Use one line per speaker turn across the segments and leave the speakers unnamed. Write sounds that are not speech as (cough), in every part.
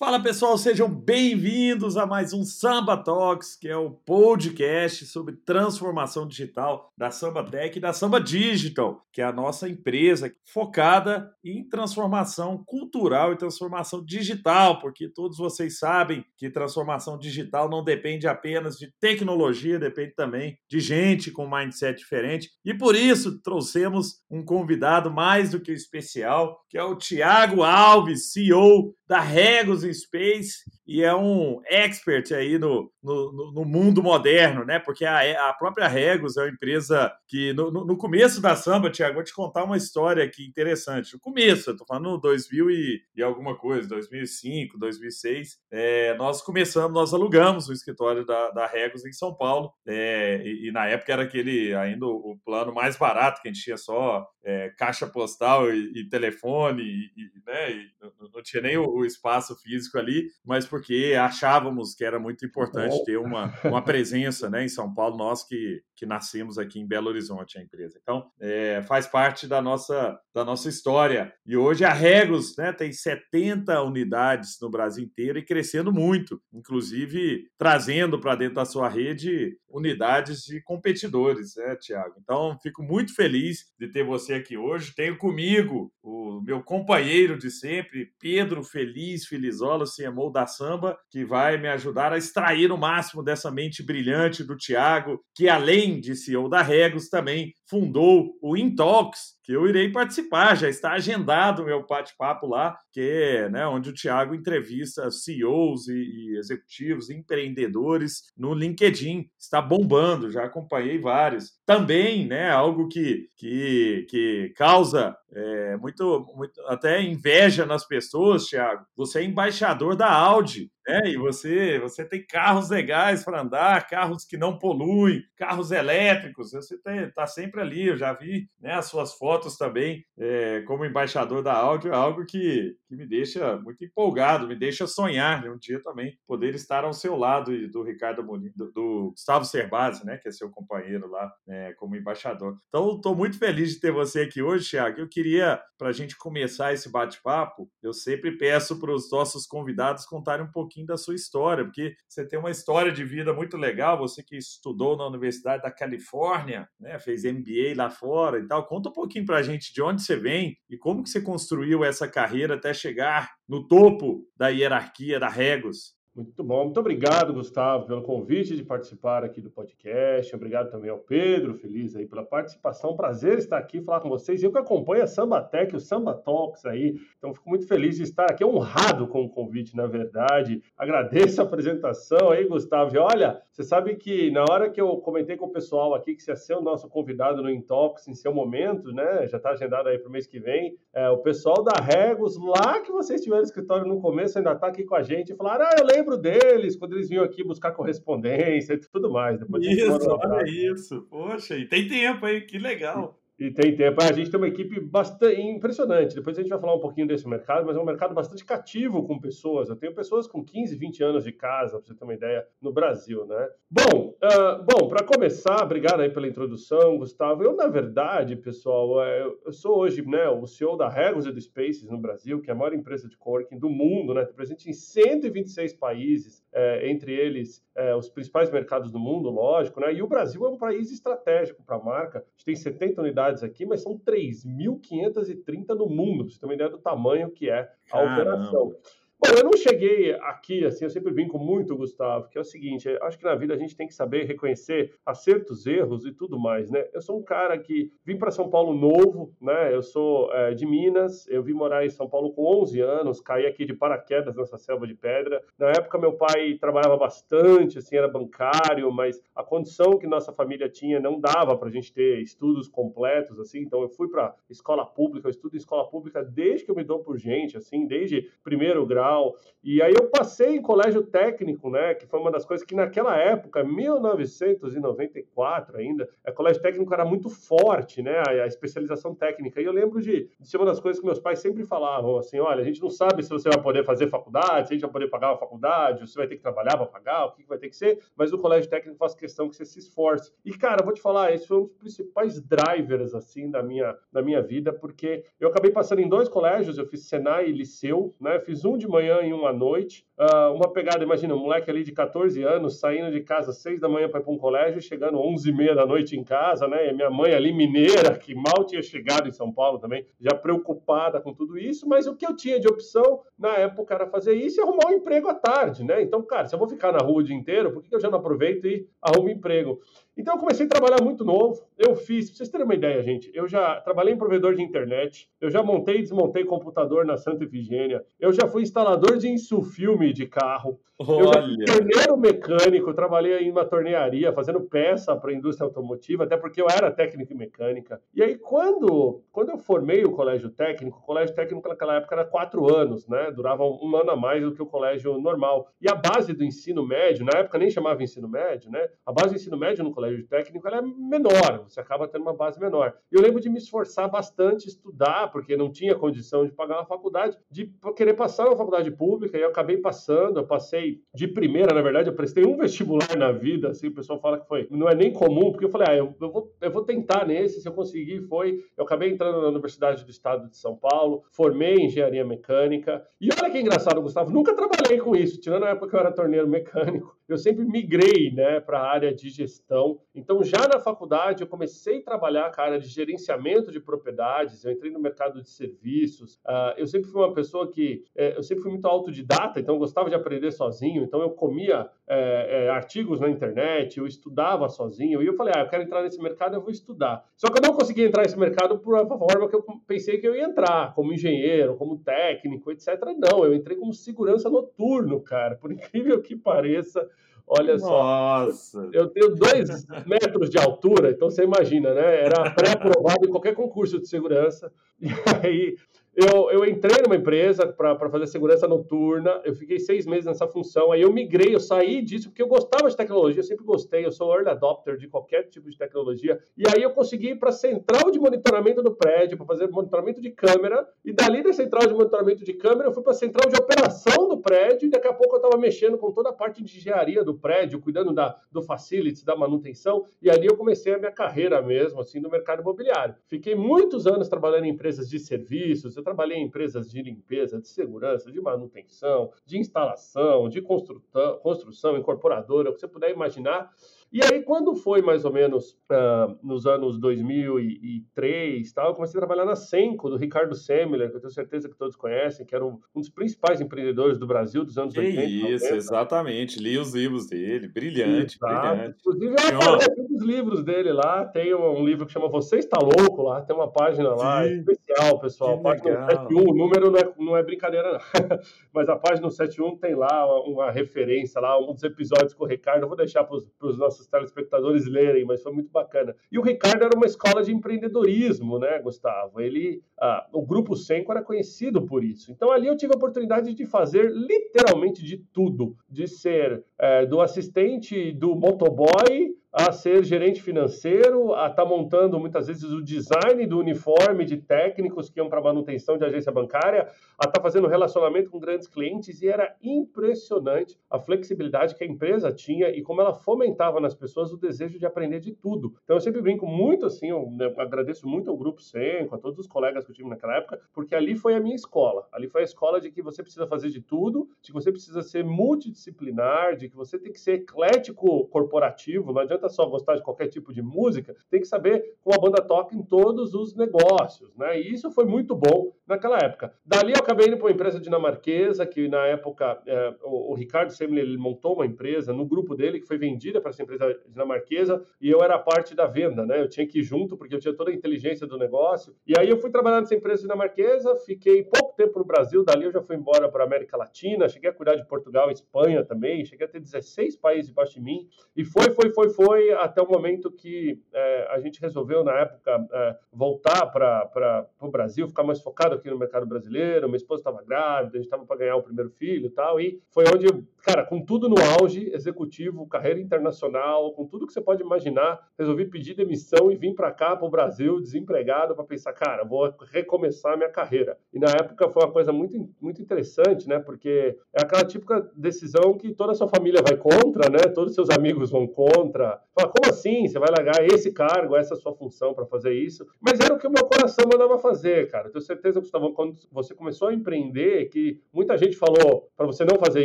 Fala pessoal, sejam bem-vindos a mais um Samba Talks, que é o podcast sobre transformação digital da Samba Tech e da Samba Digital, que é a nossa empresa focada em transformação cultural e transformação digital, porque todos vocês sabem que transformação digital não depende apenas de tecnologia, depende também de gente com mindset diferente. E por isso trouxemos um convidado mais do que especial, que é o Tiago Alves, CEO da Regos Space e é um expert aí no, no, no mundo moderno, né? Porque a, a própria Regos é uma empresa que no, no começo da samba, Tiago, vou te contar uma história aqui interessante. No começo, eu tô falando 2000 e, e alguma coisa, 2005, 2006, é, nós começamos, nós alugamos o escritório da, da Regos em São Paulo é, e, e, na época era aquele ainda o, o, plano mais barato que a gente tinha só é, caixa postal e, e telefone e, e né? não, não tinha nem o o espaço físico ali, mas porque achávamos que era muito importante ter uma, uma presença né, em São Paulo, nós que, que nascemos aqui em Belo Horizonte, a empresa. Então, é, faz parte da nossa, da nossa história. E hoje a Regos né, tem 70 unidades no Brasil inteiro e crescendo muito, inclusive trazendo para dentro da sua rede unidades de competidores, né, Tiago? Então, fico muito feliz de ter você aqui hoje. Tenho comigo o meu companheiro de sempre, Pedro Feliz Felizola, CMO da Samba, que vai me ajudar a extrair o máximo dessa mente brilhante do Tiago, que além de CEO da Regos, também fundou o Intox, que eu irei participar, já está agendado o meu bate-papo lá, que é né, onde o Tiago entrevista CEOs e, e, executivos, empreendedores no LinkedIn. Está bombando, já acompanhei vários. Também, né, algo que, que, que causa é, muito, muito, até inveja nas pessoas, Tiago. Você é embaixador da Audi. É, e você, você tem carros legais para andar, carros que não poluem, carros elétricos, você está sempre ali. Eu já vi né, as suas fotos também é, como embaixador da Audi, algo que, que me deixa muito empolgado, me deixa sonhar de um dia também poder estar ao seu lado do Ricardo Molina, do, do Gustavo Cerbasi, né, que é seu companheiro lá né, como embaixador. Então, estou muito feliz de ter você aqui hoje, Thiago. Eu queria, para a gente começar esse bate-papo, eu sempre peço para os nossos convidados contarem um pouquinho pouquinho da sua história, porque você tem uma história de vida muito legal, você que estudou na Universidade da Califórnia, né, fez MBA lá fora e tal. Conta um pouquinho para a gente de onde você vem e como que você construiu essa carreira até chegar no topo da hierarquia da Regos.
Muito bom, muito obrigado, Gustavo, pelo convite de participar aqui do podcast. Obrigado também ao Pedro, feliz aí pela participação. Prazer estar aqui falar com vocês. Eu que acompanho a Samba Tech, o Samba Talks aí, então fico muito feliz de estar aqui, honrado com o convite, na verdade. Agradeço a apresentação aí, Gustavo. E olha, você sabe que na hora que eu comentei com o pessoal aqui que você ia ser o nosso convidado no Intox em seu momento, né? Já está agendado aí para o mês que vem. É, o pessoal da Regos, lá que vocês tiveram escritório no começo, ainda está aqui com a gente falaram: ah, eu lembro lembro deles quando eles vinham aqui buscar correspondência e tudo mais.
Depois isso, olha isso. Poxa, e tem tempo aí, que legal.
E tem tempo. A gente tem uma equipe bastante impressionante. Depois a gente vai falar um pouquinho desse mercado, mas é um mercado bastante cativo com pessoas. Eu tenho pessoas com 15, 20 anos de casa, para você ter uma ideia, no Brasil, né? Bom, uh, bom, para começar, obrigado aí pela introdução, Gustavo. Eu, na verdade, pessoal, é, eu sou hoje né, o CEO da Regos e do Spaces no Brasil, que é a maior empresa de coworking do mundo, né? Presente em 126 países, é, entre eles é, os principais mercados do mundo, lógico, né? E o Brasil é um país estratégico para a marca. A gente tem 70 unidades aqui, mas são 3.530 no mundo, para você ter uma ideia do tamanho que é a Caramba. operação. Bom, eu não cheguei aqui, assim, eu sempre brinco muito, Gustavo, que é o seguinte, acho que na vida a gente tem que saber reconhecer acertos, erros e tudo mais, né? Eu sou um cara que vim para São Paulo novo, né? Eu sou é, de Minas, eu vim morar em São Paulo com 11 anos, caí aqui de paraquedas nessa selva de pedra. Na época, meu pai trabalhava bastante, assim, era bancário, mas a condição que nossa família tinha não dava para a gente ter estudos completos, assim, então eu fui para escola pública, eu estudo em escola pública desde que eu me dou por gente, assim, desde primeiro grau, tal. E aí eu passei em colégio técnico, né? Que foi uma das coisas que naquela época, 1994 ainda, o colégio técnico era muito forte, né? A, a especialização técnica. E eu lembro de, de ser uma das coisas que meus pais sempre falavam, assim, olha, a gente não sabe se você vai poder fazer faculdade, se a gente vai poder pagar uma faculdade, se vai ter que trabalhar para pagar, o que, que vai ter que ser, mas o colégio técnico faz questão que você se esforce. E, cara, vou te falar, esse foi um dos principais drivers, assim, da minha, da minha vida, porque eu acabei passando em dois colégios, eu fiz Senai e Liceu, né? Fiz um de manhã e um à noite. Uh, uma pegada, imagina, um moleque ali de 14 anos, saindo de casa às 6 da manhã para ir para um colégio, chegando 11 e meia da noite em casa, né? E minha mãe ali, mineira, que mal tinha chegado em São Paulo também, já preocupada com tudo isso, mas o que eu tinha de opção na época era fazer isso e arrumar um emprego à tarde, né? Então, cara, se eu vou ficar na rua o dia inteiro, por que eu já não aproveito e arrumo emprego? Então eu comecei a trabalhar muito novo. Eu fiz, pra vocês terem uma ideia, gente, eu já trabalhei em provedor de internet, eu já montei e desmontei computador na Santa Efigênia, eu já fui instalador de insufilme de carro, Olha. eu já fui torneiro mecânico, trabalhei em uma tornearia fazendo peça para a indústria automotiva, até porque eu era técnico em mecânica. E aí quando, quando eu formei o colégio técnico, o colégio técnico naquela época era quatro anos, né? Durava um ano a mais do que o colégio normal. E a base do ensino médio, na época nem chamava ensino médio, né? A base do ensino médio no colégio técnico ela é menor, você acaba tendo uma base menor. Eu lembro de me esforçar bastante, estudar, porque não tinha condição de pagar uma faculdade, de querer passar uma faculdade pública, e eu acabei passando, eu passei de primeira, na verdade, eu prestei um vestibular na vida, assim, o pessoal fala que foi, não é nem comum, porque eu falei, ah, eu, eu, vou, eu vou tentar nesse, se eu conseguir, foi, eu acabei entrando na Universidade do Estado de São Paulo, formei em engenharia mecânica, e olha que engraçado, Gustavo, nunca trabalhei com isso, tirando a época que eu era torneiro mecânico, eu sempre migrei, né, para a área de gestão, então, já na faculdade, eu comecei a trabalhar com a área de gerenciamento de propriedades, eu entrei no mercado de serviços. Uh, eu sempre fui uma pessoa que. É, eu sempre fui muito autodidata, então gostava de aprender sozinho. Então, eu comia é, é, artigos na internet, eu estudava sozinho. E eu falei, ah, eu quero entrar nesse mercado, eu vou estudar. Só que eu não consegui entrar nesse mercado por uma forma que eu pensei que eu ia entrar, como engenheiro, como técnico, etc. Não, eu entrei como segurança noturno, cara. Por (laughs) incrível que pareça. Olha Nossa. só. Eu tenho dois metros de altura, então você imagina, né? Era pré-aprovado em qualquer concurso de segurança. E aí eu, eu entrei numa empresa para fazer segurança noturna, eu fiquei seis meses nessa função, aí eu migrei, eu saí disso porque eu gostava de tecnologia, eu sempre gostei, eu sou early adopter de qualquer tipo de tecnologia, e aí eu consegui ir para a central de monitoramento do prédio, para fazer monitoramento de câmera, e dali da central de monitoramento de câmera eu fui para a central de operação do prédio, e daqui a pouco eu estava mexendo com toda a parte de engenharia do prédio, cuidando da, do facilities, da manutenção, e ali eu comecei a minha carreira mesmo, assim, no mercado imobiliário. Fiquei muitos anos trabalhando em empresas de serviços, eu trabalhei em empresas de limpeza, de segurança, de manutenção, de instalação, de construção, incorporadora, o que você puder imaginar. E aí, quando foi mais ou menos uh, nos anos 2003, tal, eu comecei a trabalhar na Senco, do Ricardo Semler, que eu tenho certeza que todos conhecem, que era um, um dos principais empreendedores do Brasil dos anos
que
80.
Isso, 90. exatamente. Li os livros dele, brilhante, Exato. brilhante.
Inclusive, eu apareci dos livros dele lá, tem um livro que chama Você Está Louco lá, tem uma página lá Sim. especial, pessoal. página 71, o número não é, não é brincadeira, não. (laughs) Mas a página 71 tem lá uma, uma referência lá, um dos episódios com o Ricardo. Eu vou deixar para os nossos nossos telespectadores lerem, mas foi muito bacana. E o Ricardo era uma escola de empreendedorismo, né, Gustavo? Ele, ah, o Grupo Senco era conhecido por isso. Então ali eu tive a oportunidade de fazer literalmente de tudo, de ser é, do assistente do motoboy a ser gerente financeiro, a estar tá montando muitas vezes o design do uniforme de técnicos que iam para manutenção de agência bancária, a estar tá fazendo relacionamento com grandes clientes e era impressionante a flexibilidade que a empresa tinha e como ela fomentava nas pessoas o desejo de aprender de tudo. Então eu sempre brinco muito assim, eu né, agradeço muito ao grupo Senco, a todos os colegas que eu tive naquela época, porque ali foi a minha escola. Ali foi a escola de que você precisa fazer de tudo, de que você precisa ser multidisciplinar, de que você tem que ser eclético corporativo, não adianta adianta só gostar de qualquer tipo de música, tem que saber como a banda toca em todos os negócios, né? E isso foi muito bom naquela época. Dali eu acabei indo para uma empresa dinamarquesa, que na época é, o, o, Ricardo Semler ele montou uma empresa no grupo dele que foi vendida para essa empresa dinamarquesa e eu era parte da venda, né? Eu tinha que ir junto porque eu tinha toda a inteligência do negócio. E aí eu fui trabalhar nessa empresa dinamarquesa, fiquei pouco tempo no Brasil, dali eu já fui embora para América Latina, cheguei a cuidar de Portugal Espanha também, cheguei a ter 16 países debaixo de mim e foi, foi, foi, foi foi até o momento que é, a gente resolveu, na época, é, voltar para o Brasil, ficar mais focado aqui no mercado brasileiro, minha esposa estava grávida, a gente estava para ganhar o primeiro filho e tal, e foi onde, cara, com tudo no auge, executivo, carreira internacional, com tudo que você pode imaginar, resolvi pedir demissão e vim para cá, para o Brasil, desempregado, para pensar, cara, vou recomeçar a minha carreira. E na época foi uma coisa muito, muito interessante, né? Porque é aquela típica decisão que toda a sua família vai contra, né? Todos os seus amigos vão contra. Fala, como assim? Você vai largar esse cargo, essa sua função para fazer isso? Mas era o que o meu coração mandava fazer, cara. Tenho certeza, Gustavo, quando você começou a empreender, que muita gente falou para você não fazer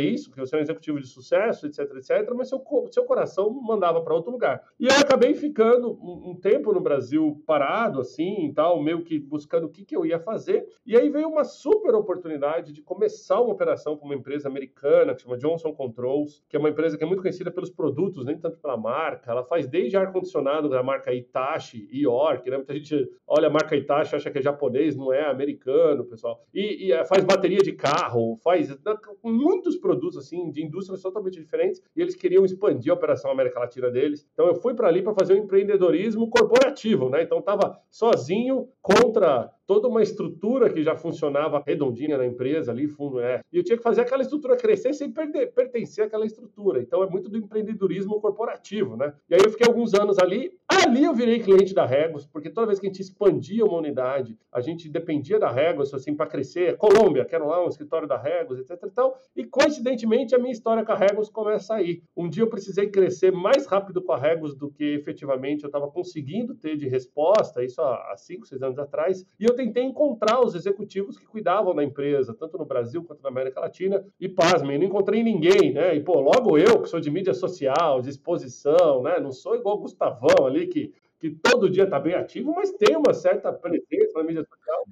isso, que você é um executivo de sucesso, etc, etc, mas seu, seu coração mandava para outro lugar. E eu acabei ficando um, um, tempo no Brasil parado, assim, e tal, meio que buscando o que, que eu ia fazer. E aí veio uma super oportunidade de começar uma operação com uma empresa americana que chama Johnson Controls, que é uma empresa que é muito conhecida pelos produtos, nem tanto pela marca. Ela faz desde ar-condicionado da marca Itachi, York, né? Muita gente olha a marca Itachi acha que é japonês, não é americano, pessoal. E, e é, faz bateria de carro, faz né, muitos produtos assim de indústrias totalmente diferentes e eles queriam expandir a operação América Latina deles. Então eu fui para ali para fazer um empreendedorismo corporativo, né? Então estava sozinho contra toda uma estrutura que já funcionava redondinha na empresa ali, fundo é. E eu tinha que fazer aquela estrutura crescer sem perder, pertencer àquela estrutura. Então é muito do empreendedorismo corporativo, né? E aí eu fiquei alguns anos ali. Ali eu virei cliente da Regos, porque toda vez que a gente expandia uma unidade, a gente dependia da Regos assim para crescer. Colômbia, quero lá um escritório da Regos, etc e tal. E coincidentemente a minha história com a Regos começa aí. Um dia eu precisei crescer mais rápido com a Regos do que efetivamente eu estava conseguindo ter de resposta, isso há 5, 6 anos atrás. E eu eu tentei encontrar os executivos que cuidavam da empresa, tanto no Brasil quanto na América Latina, e pasmem, não encontrei ninguém, né? E, pô, logo eu, que sou de mídia social, de exposição, né? Não sou igual o Gustavão ali, que que todo dia está bem ativo, mas tem uma certa presença na mídia social.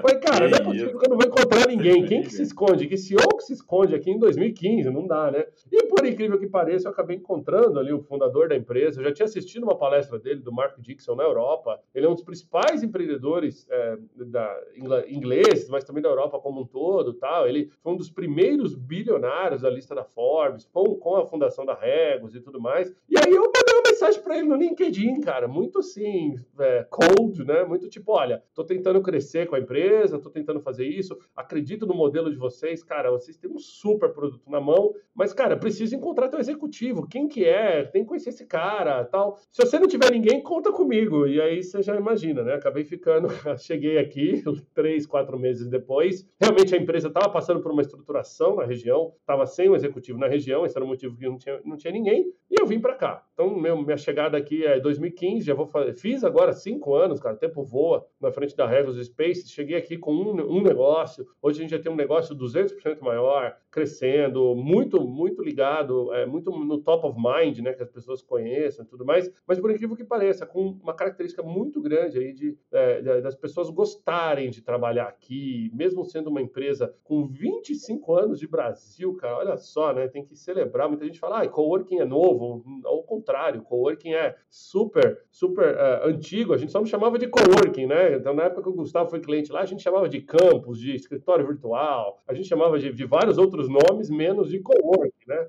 Falei, (laughs) cara, não é possível que eu não vou encontrar ninguém. Quem que se esconde? Que CEO que se esconde aqui em 2015? Não dá, né? E por incrível que pareça, eu acabei encontrando ali o fundador da empresa. Eu já tinha assistido uma palestra dele, do Mark Dixon, na Europa. Ele é um dos principais empreendedores é, da ingleses, mas também da Europa como um todo. tal. Ele foi um dos primeiros bilionários da lista da Forbes, com, com a fundação da Regos e tudo mais. E aí eu mensagem para ele no LinkedIn, cara, muito assim, é, cold, né? Muito tipo, olha, tô tentando crescer com a empresa, tô tentando fazer isso, acredito no modelo de vocês, cara, vocês têm um super produto na mão, mas, cara, preciso encontrar teu executivo, quem que é, tem que conhecer esse cara, tal. Se você não tiver ninguém, conta comigo. E aí você já imagina, né? Acabei ficando, (laughs) cheguei aqui (laughs) três, quatro meses depois. Realmente a empresa estava passando por uma estruturação na região, estava sem um executivo na região, esse era o motivo que não tinha, não tinha ninguém, e eu vim para cá. Então, meu, minha chegada aqui é 2015, já vou fazer, fiz agora cinco anos, cara, o tempo voa na frente da Regos Space, cheguei aqui com um, um negócio, hoje a gente já tem um negócio 200% maior, crescendo, muito, muito ligado, é, muito no top of mind, né, que as pessoas conheçam e tudo mais, mas por incrível que pareça, com uma característica muito grande aí de, é, das pessoas gostarem de trabalhar aqui, mesmo sendo uma empresa com 25 anos de Brasil, cara, olha só, né, tem que celebrar, muita gente fala, ah, coworking é novo, ao contrário, coworking é super, super uh, antigo, a gente só não chamava de coworking, né? Então, na época que o Gustavo foi cliente lá, a gente chamava de campus, de escritório virtual, a gente chamava de, de vários outros nomes, menos de coworking, né?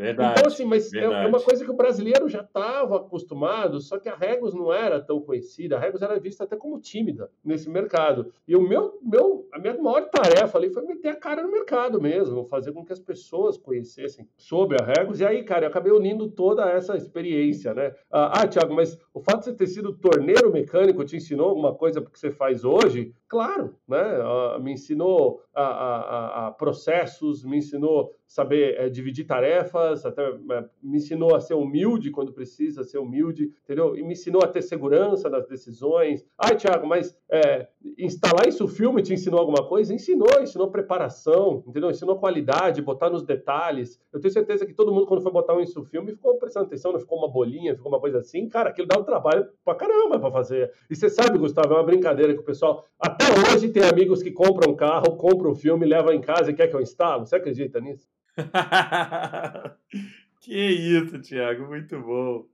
Verdade, então, assim, mas é, é, uma coisa que o brasileiro já estava acostumado, só que a Regos não era tão conhecida. A Regos era vista até como tímida nesse mercado. E o meu, meu, a minha maior tarefa ali foi meter a cara no mercado mesmo, fazer com que as pessoas conhecessem sobre a Regos. E aí, cara, eu acabei unindo toda essa experiência, né? Ah, ah Thiago, mas o fato de você ter sido torneiro mecânico te ensinou alguma coisa que você faz hoje? Claro, né? Ah, me ensinou a, a, a, processos, me ensinou saber é, dividir tarefas, até é, me ensinou a ser humilde quando precisa ser humilde, entendeu? E me ensinou a ter segurança nas decisões. Ai, Thiago, mas é, instalar isso filme te ensinou alguma coisa? Ensinou, ensinou preparação, entendeu? Ensinou qualidade, botar nos detalhes. Eu tenho certeza que todo mundo, quando foi botar um isso filme, ficou prestando atenção, não ficou uma bolinha, ficou uma coisa assim. Cara, aquilo dá um trabalho pra caramba pra fazer. E você sabe, Gustavo, é uma brincadeira que o pessoal. Até hoje tem amigos que compram um carro, compram um filme, levam em casa e quer que eu instalo. Você acredita nisso? (laughs)
que isso, Tiago, muito bom.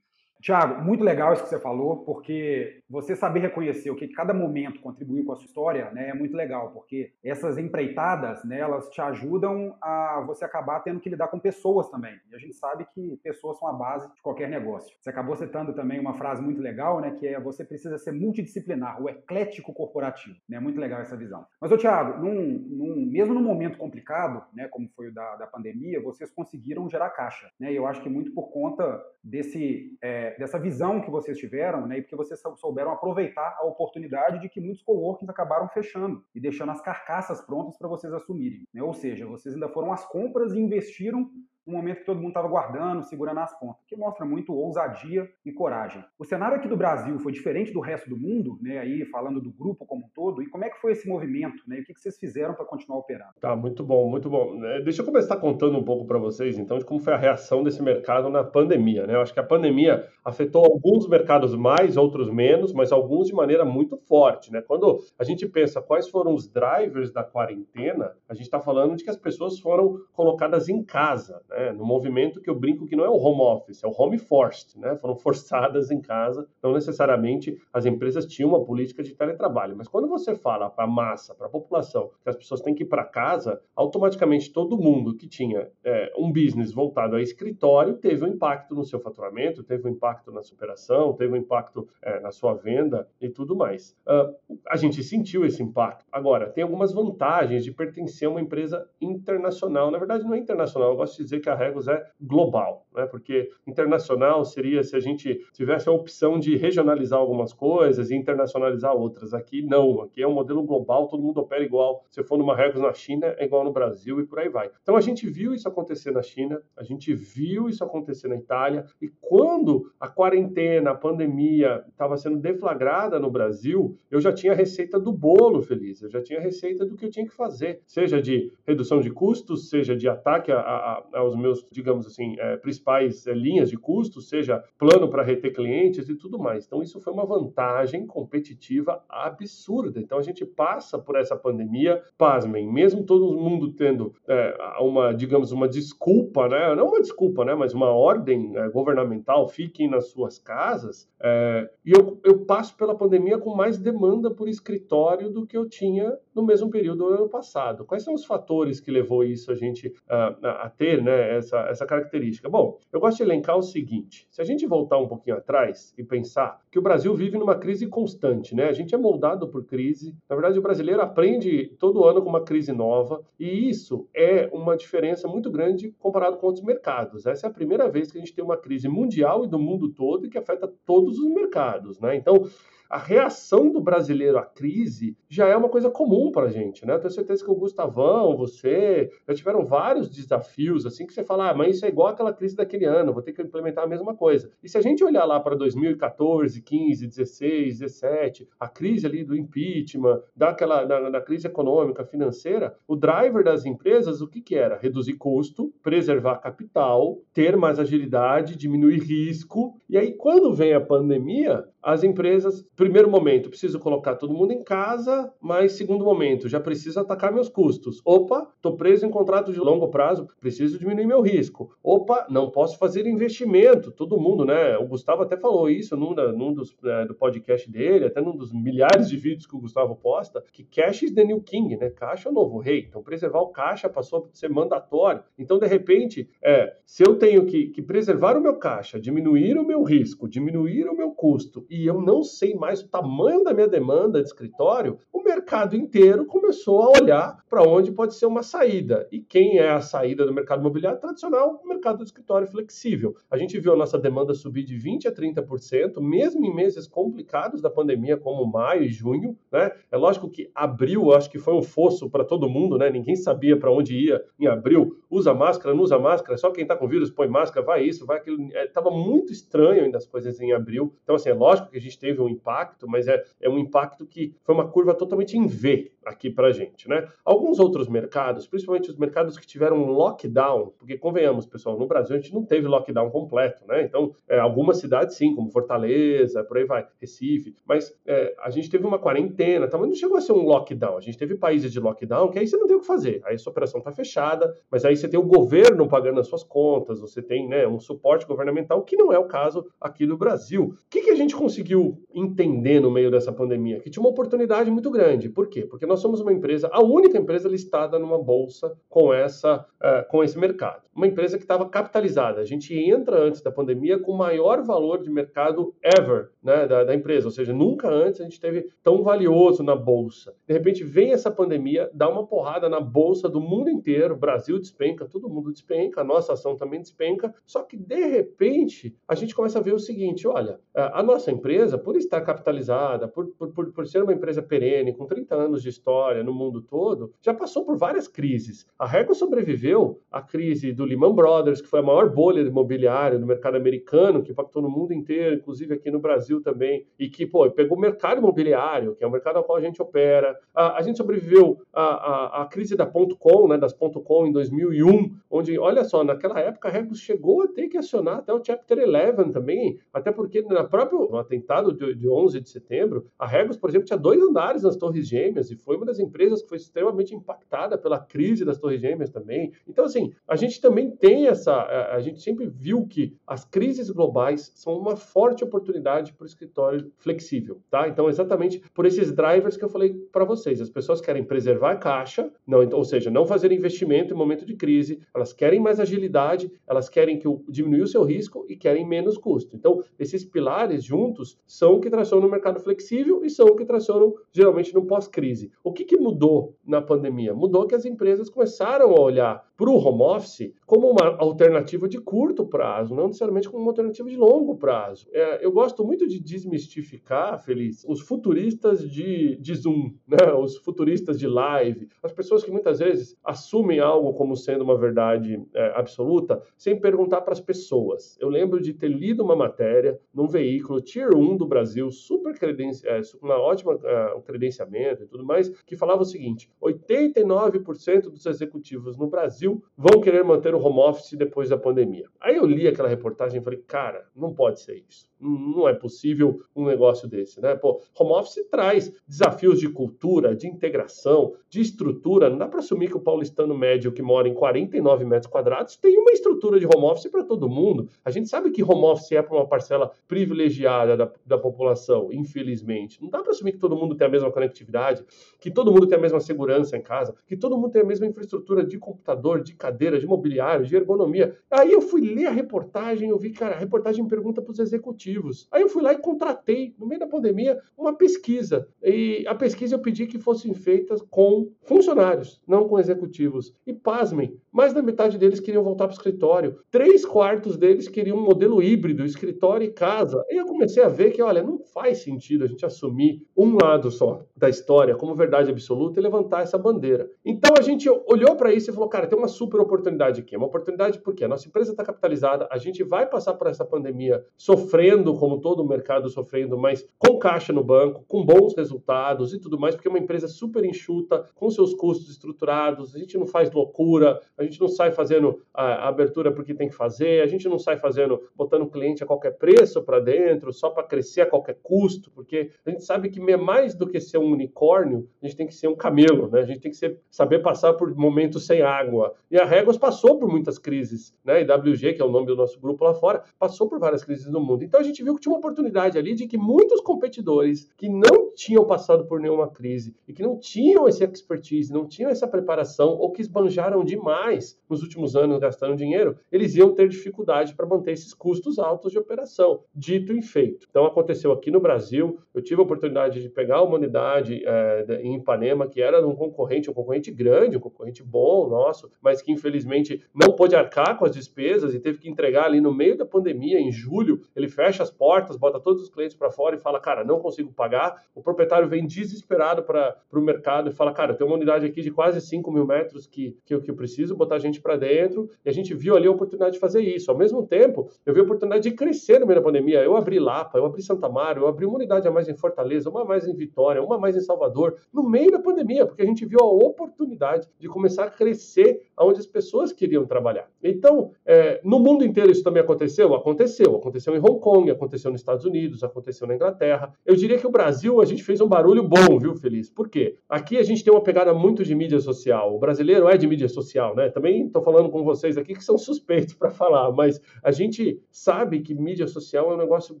Tiago, muito legal isso que você falou, porque você saber reconhecer o que cada momento contribuiu com a sua história, né, é muito legal, porque essas empreitadas, né, elas te ajudam a você acabar tendo que lidar com pessoas também. E a gente sabe que pessoas são a base de qualquer negócio. Você acabou citando também uma frase muito legal, né, que é você precisa ser multidisciplinar, o eclético corporativo. Né, muito legal essa visão. Mas, ô Thiago, num, num, mesmo num momento complicado, né, como foi o da, da pandemia, vocês conseguiram gerar caixa. Né, e eu acho que muito por conta desse, é, dessa visão que vocês tiveram, né, e porque vocês souberam aproveitar a oportunidade de que muitos coworkings acabaram fechando e deixando as carcaças prontas para vocês assumirem. Né? Ou seja, vocês ainda foram às compras e investiram no momento que todo mundo estava guardando, segurando as pontas, que mostra muito ousadia e coragem. O cenário aqui do Brasil foi diferente do resto do mundo, né? Aí falando do grupo como um todo, e como é que foi esse movimento, né? E o que vocês fizeram para continuar operando?
Tá, muito bom, muito bom. É, deixa eu começar contando um pouco para vocês, então, de como foi a reação desse mercado na pandemia, né? Eu acho que a pandemia afetou alguns mercados mais, outros menos, mas alguns de maneira muito forte, né? Quando a gente pensa quais foram os drivers da quarentena, a gente está falando de que as pessoas foram colocadas em casa, né? Né? No movimento que eu brinco que não é o home office, é o home forced, né? Foram (laughs) forçadas em casa, não necessariamente as empresas tinham uma política de teletrabalho, mas quando você fala para a massa, para a população, que as pessoas têm que ir para casa, automaticamente todo mundo que tinha é, um business voltado a escritório teve um impacto no seu faturamento, teve um impacto na superação, teve um impacto é, na sua venda e tudo mais. Uh, a gente sentiu esse impacto. Agora, tem algumas vantagens de pertencer a uma empresa internacional. Na verdade, não é internacional, eu gosto de dizer que a Regos é global, né? porque internacional seria se a gente tivesse a opção de regionalizar algumas coisas e internacionalizar outras. Aqui não, aqui é um modelo global, todo mundo opera igual. Se for numa Regos na China, é igual no Brasil e por aí vai. Então a gente viu isso acontecer na China, a gente viu isso acontecer na Itália, e quando a quarentena, a pandemia estava sendo deflagrada no Brasil, eu já tinha a receita do bolo feliz, eu já tinha a receita do que eu tinha que fazer, seja de redução de custos, seja de ataque a, a, aos os meus, digamos assim, é, principais é, linhas de custo, seja plano para reter clientes e tudo mais. Então, isso foi uma vantagem competitiva absurda. Então, a gente passa por essa pandemia, pasmem, mesmo todo mundo tendo é, uma, digamos, uma desculpa, né? Não uma desculpa, né? Mas uma ordem é, governamental, fiquem nas suas casas. É, e eu, eu passo pela pandemia com mais demanda por escritório do que eu tinha no mesmo período do ano passado. Quais são os fatores que levou isso a gente a ter, né? Essa, essa característica? Bom, eu gosto de elencar o seguinte: se a gente voltar um pouquinho atrás e pensar que o Brasil vive numa crise constante, né? A gente é moldado por crise. Na verdade, o brasileiro aprende todo ano com uma crise nova, e isso é uma diferença muito grande comparado com outros mercados. Essa é a primeira vez que a gente tem uma crise mundial e do mundo todo que afeta todos os mercados, né? Então, a reação do brasileiro à crise já é uma coisa comum para a gente, né? Eu tenho certeza que o Gustavão, você, já tiveram vários desafios, assim, que você fala, ah, mas isso é igual aquela crise daquele ano, vou ter que implementar a mesma coisa. E se a gente olhar lá para 2014, 15, 16, 17, a crise ali do impeachment, daquela, da, crise econômica, financeira, o driver das empresas, o que que era? Reduzir custo, preservar capital, ter mais agilidade, diminuir risco. E aí, quando vem a pandemia, as empresas, primeiro momento, preciso colocar todo mundo em casa, mas segundo momento, já preciso atacar meus custos. Opa, estou preso em contrato de longo prazo, preciso diminuir meu risco. Opa, não posso fazer investimento. Todo mundo, né? O Gustavo até falou isso num, num dos é, do podcast dele, até num dos milhares de vídeos que o Gustavo posta, que cash is the new king, né? Caixa é o novo rei. Então, preservar o caixa passou a ser mandatório. Então, de repente, é, se eu tenho que, que preservar o meu caixa, diminuir o meu risco, diminuir o meu custo e eu não sei mais o tamanho da minha demanda de escritório, o mercado inteiro começou a olhar para onde pode ser uma saída. E quem é a saída do mercado imobiliário tradicional? O mercado do escritório flexível. A gente viu a nossa demanda subir de 20% a 30%, mesmo em meses complicados da pandemia, como maio e junho. Né? É lógico que abril, acho que foi um fosso para todo mundo, né? ninguém sabia para onde ia em abril. Usa máscara, não usa máscara, só quem está com vírus põe máscara, vai isso, vai aquilo. Estava é, muito estranho ainda as coisas em abril. Então, assim, é lógico que a gente teve um impacto, mas é, é um impacto que foi uma curva totalmente em V aqui para a gente, né? Alguns outros mercados, principalmente os mercados que tiveram lockdown, porque convenhamos, pessoal, no Brasil a gente não teve lockdown completo, né? Então, é, algumas cidades sim, como Fortaleza, por aí vai, Recife, mas é, a gente teve uma quarentena, tá? mas não chegou a ser um lockdown. A gente teve países de lockdown que aí você não tem o que fazer, aí sua operação está fechada, mas aí você tem o governo pagando as suas contas, você tem né, um suporte governamental, que não é o caso aqui do Brasil. O que, que a gente conseguiu entender entender no meio dessa pandemia? Que tinha uma oportunidade muito grande. Por quê? Porque nós somos uma empresa, a única empresa listada numa bolsa com, essa, uh, com esse mercado. Uma empresa que estava capitalizada. A gente entra antes da pandemia com o maior valor de mercado ever né, da, da empresa, ou seja, nunca antes a gente teve tão valioso na bolsa. De repente vem essa pandemia, dá uma porrada na bolsa do mundo inteiro, Brasil despenca, todo mundo despenca, a nossa ação também despenca, só que de repente a gente começa a ver o seguinte: olha, a nossa empresa, por estar capitalizada, por, por, por ser uma empresa perene, com 30 anos de história no mundo todo, já passou por várias crises. A Rego sobreviveu à crise do Lehman Brothers, que foi a maior bolha imobiliária do mercado americano, que impactou no mundo inteiro, inclusive aqui no Brasil também, e que pô, pegou o mercado imobiliário, que é o mercado ao qual a gente opera. A, a gente sobreviveu à, à, crise da ponto .com, né, das ponto .com em 2001, onde, olha só, naquela época a Regus chegou a ter que acionar até o Chapter 11 também, até porque na próprio no atentado de, de 11 de setembro, a Regus, por exemplo, tinha dois andares nas Torres Gêmeas e foi uma das empresas que foi extremamente impactada pela crise das Torres Gêmeas também. Então, assim, a gente também tem essa, a, gente sempre viu que as crises globais são uma forte oportunidade para o escritório flexível, tá? Então, exatamente por esses drivers que eu falei para vocês, as pessoas querem preservar a caixa, não, ou seja, não fazer investimento em momento de crise, elas querem mais agilidade, elas querem que o, diminuir o seu risco e querem menos custo. Então, esses pilares juntos são o que tracionam o mercado flexível e são o que tracionam geralmente no pós-crise. O que, que mudou na pandemia? Mudou que as empresas começaram a olhar para o home office como uma alternativa de curto prazo, não necessariamente como uma alternativa de longo prazo. É, eu gosto muito de desmistificar, Feliz, os futuristas de, de Zoom, (laughs) né? os futuristas de live, as pessoas que muitas vezes assumem algo como sendo uma verdade é, absoluta sem perguntar para as pessoas. Eu lembro de ter lido uma matéria num veículo Tier 1 do Brasil, super credenci é, uma ótima é, credenciamento e tudo mais, que falava o seguinte: 89% dos executivos no Brasil vão querer manter o home office depois da pandemia. Aí eu li aquela reportagem e falei, cara, não pode ser isso não é possível um negócio desse, né? Pô, home office traz desafios de cultura, de integração, de estrutura. Não dá para assumir que o paulistano médio que mora em 49 metros quadrados tem uma estrutura de home office para todo mundo. A gente sabe que home office é para uma parcela privilegiada da, da população, infelizmente. Não dá para assumir que todo mundo tem a mesma conectividade, que todo mundo tem a mesma segurança em casa, que todo mundo tem a mesma infraestrutura de computador, de cadeira, de mobiliário, de ergonomia. Aí eu fui ler a reportagem, eu vi, cara, a reportagem pergunta para os executivos executivos. Aí eu fui lá e contratei, no meio da pandemia, uma pesquisa. E a pesquisa eu pedi que fossem feitas com funcionários, não com executivos. E pasmem, mais da metade deles queriam voltar para o escritório. Três quartos deles queriam um modelo híbrido, escritório e casa. E eu comecei a ver que, olha, não faz sentido a gente assumir um lado só da história como verdade absoluta e levantar essa bandeira. Então a gente olhou para isso e falou, cara, tem uma super oportunidade aqui. Uma oportunidade porque a nossa empresa está capitalizada, a gente vai passar por essa pandemia sofrendo sofrendo, como todo o mercado sofrendo, mas com caixa no banco, com bons resultados e tudo mais, porque é uma empresa super enxuta, com seus custos estruturados, a gente não faz loucura, a gente não sai fazendo a, abertura porque tem que fazer, a gente não sai fazendo, botando o cliente a qualquer preço para dentro, só para crescer a qualquer custo, porque a gente sabe que mais do que ser um unicórnio, a gente tem que ser um camelo, né? A gente tem que ser, saber passar por momentos sem água. E a Réguas passou por muitas crises, né? E WG, que é o nome do nosso grupo lá fora, passou por várias crises no mundo. Então a gente viu que tinha uma oportunidade ali de que muitos competidores que não tinham passado por nenhuma crise e que não tinham esse expertise, não tinham essa preparação ou que esbanjaram demais nos últimos anos gastando dinheiro, eles iam ter dificuldade para manter esses custos altos de operação. Dito e feito. Então aconteceu aqui no Brasil, eu tive a oportunidade de pegar uma unidade é, em Ipanema que era um concorrente, um concorrente grande, um concorrente bom nosso, mas que infelizmente não pôde arcar com as despesas e teve que entregar ali no meio da pandemia, em julho, ele fecha as portas, bota todos os clientes para fora e fala, cara, não consigo pagar. O proprietário vem desesperado para o mercado e fala, cara, tem uma unidade aqui de quase 5 mil metros que, que, que eu preciso botar gente para dentro. E a gente viu ali a oportunidade de fazer isso. Ao mesmo tempo, eu vi a oportunidade de crescer no meio da pandemia. Eu abri Lapa, eu abri Santa Mário, eu abri uma unidade a mais em Fortaleza, uma a mais em Vitória, uma a mais em Salvador, no meio da pandemia, porque a gente viu a oportunidade de começar a crescer onde as pessoas queriam trabalhar. Então, é, no mundo inteiro isso também aconteceu? Aconteceu. Aconteceu em Hong Kong, aconteceu nos Estados Unidos, aconteceu na Inglaterra. Eu diria que o Brasil, a gente gente fez um barulho bom, viu, Feliz? Por quê? Aqui a gente tem uma pegada muito de mídia social. O brasileiro é de mídia social, né? Também estou falando com vocês aqui que são suspeitos (laughs) para falar, mas a gente sabe que mídia social é um negócio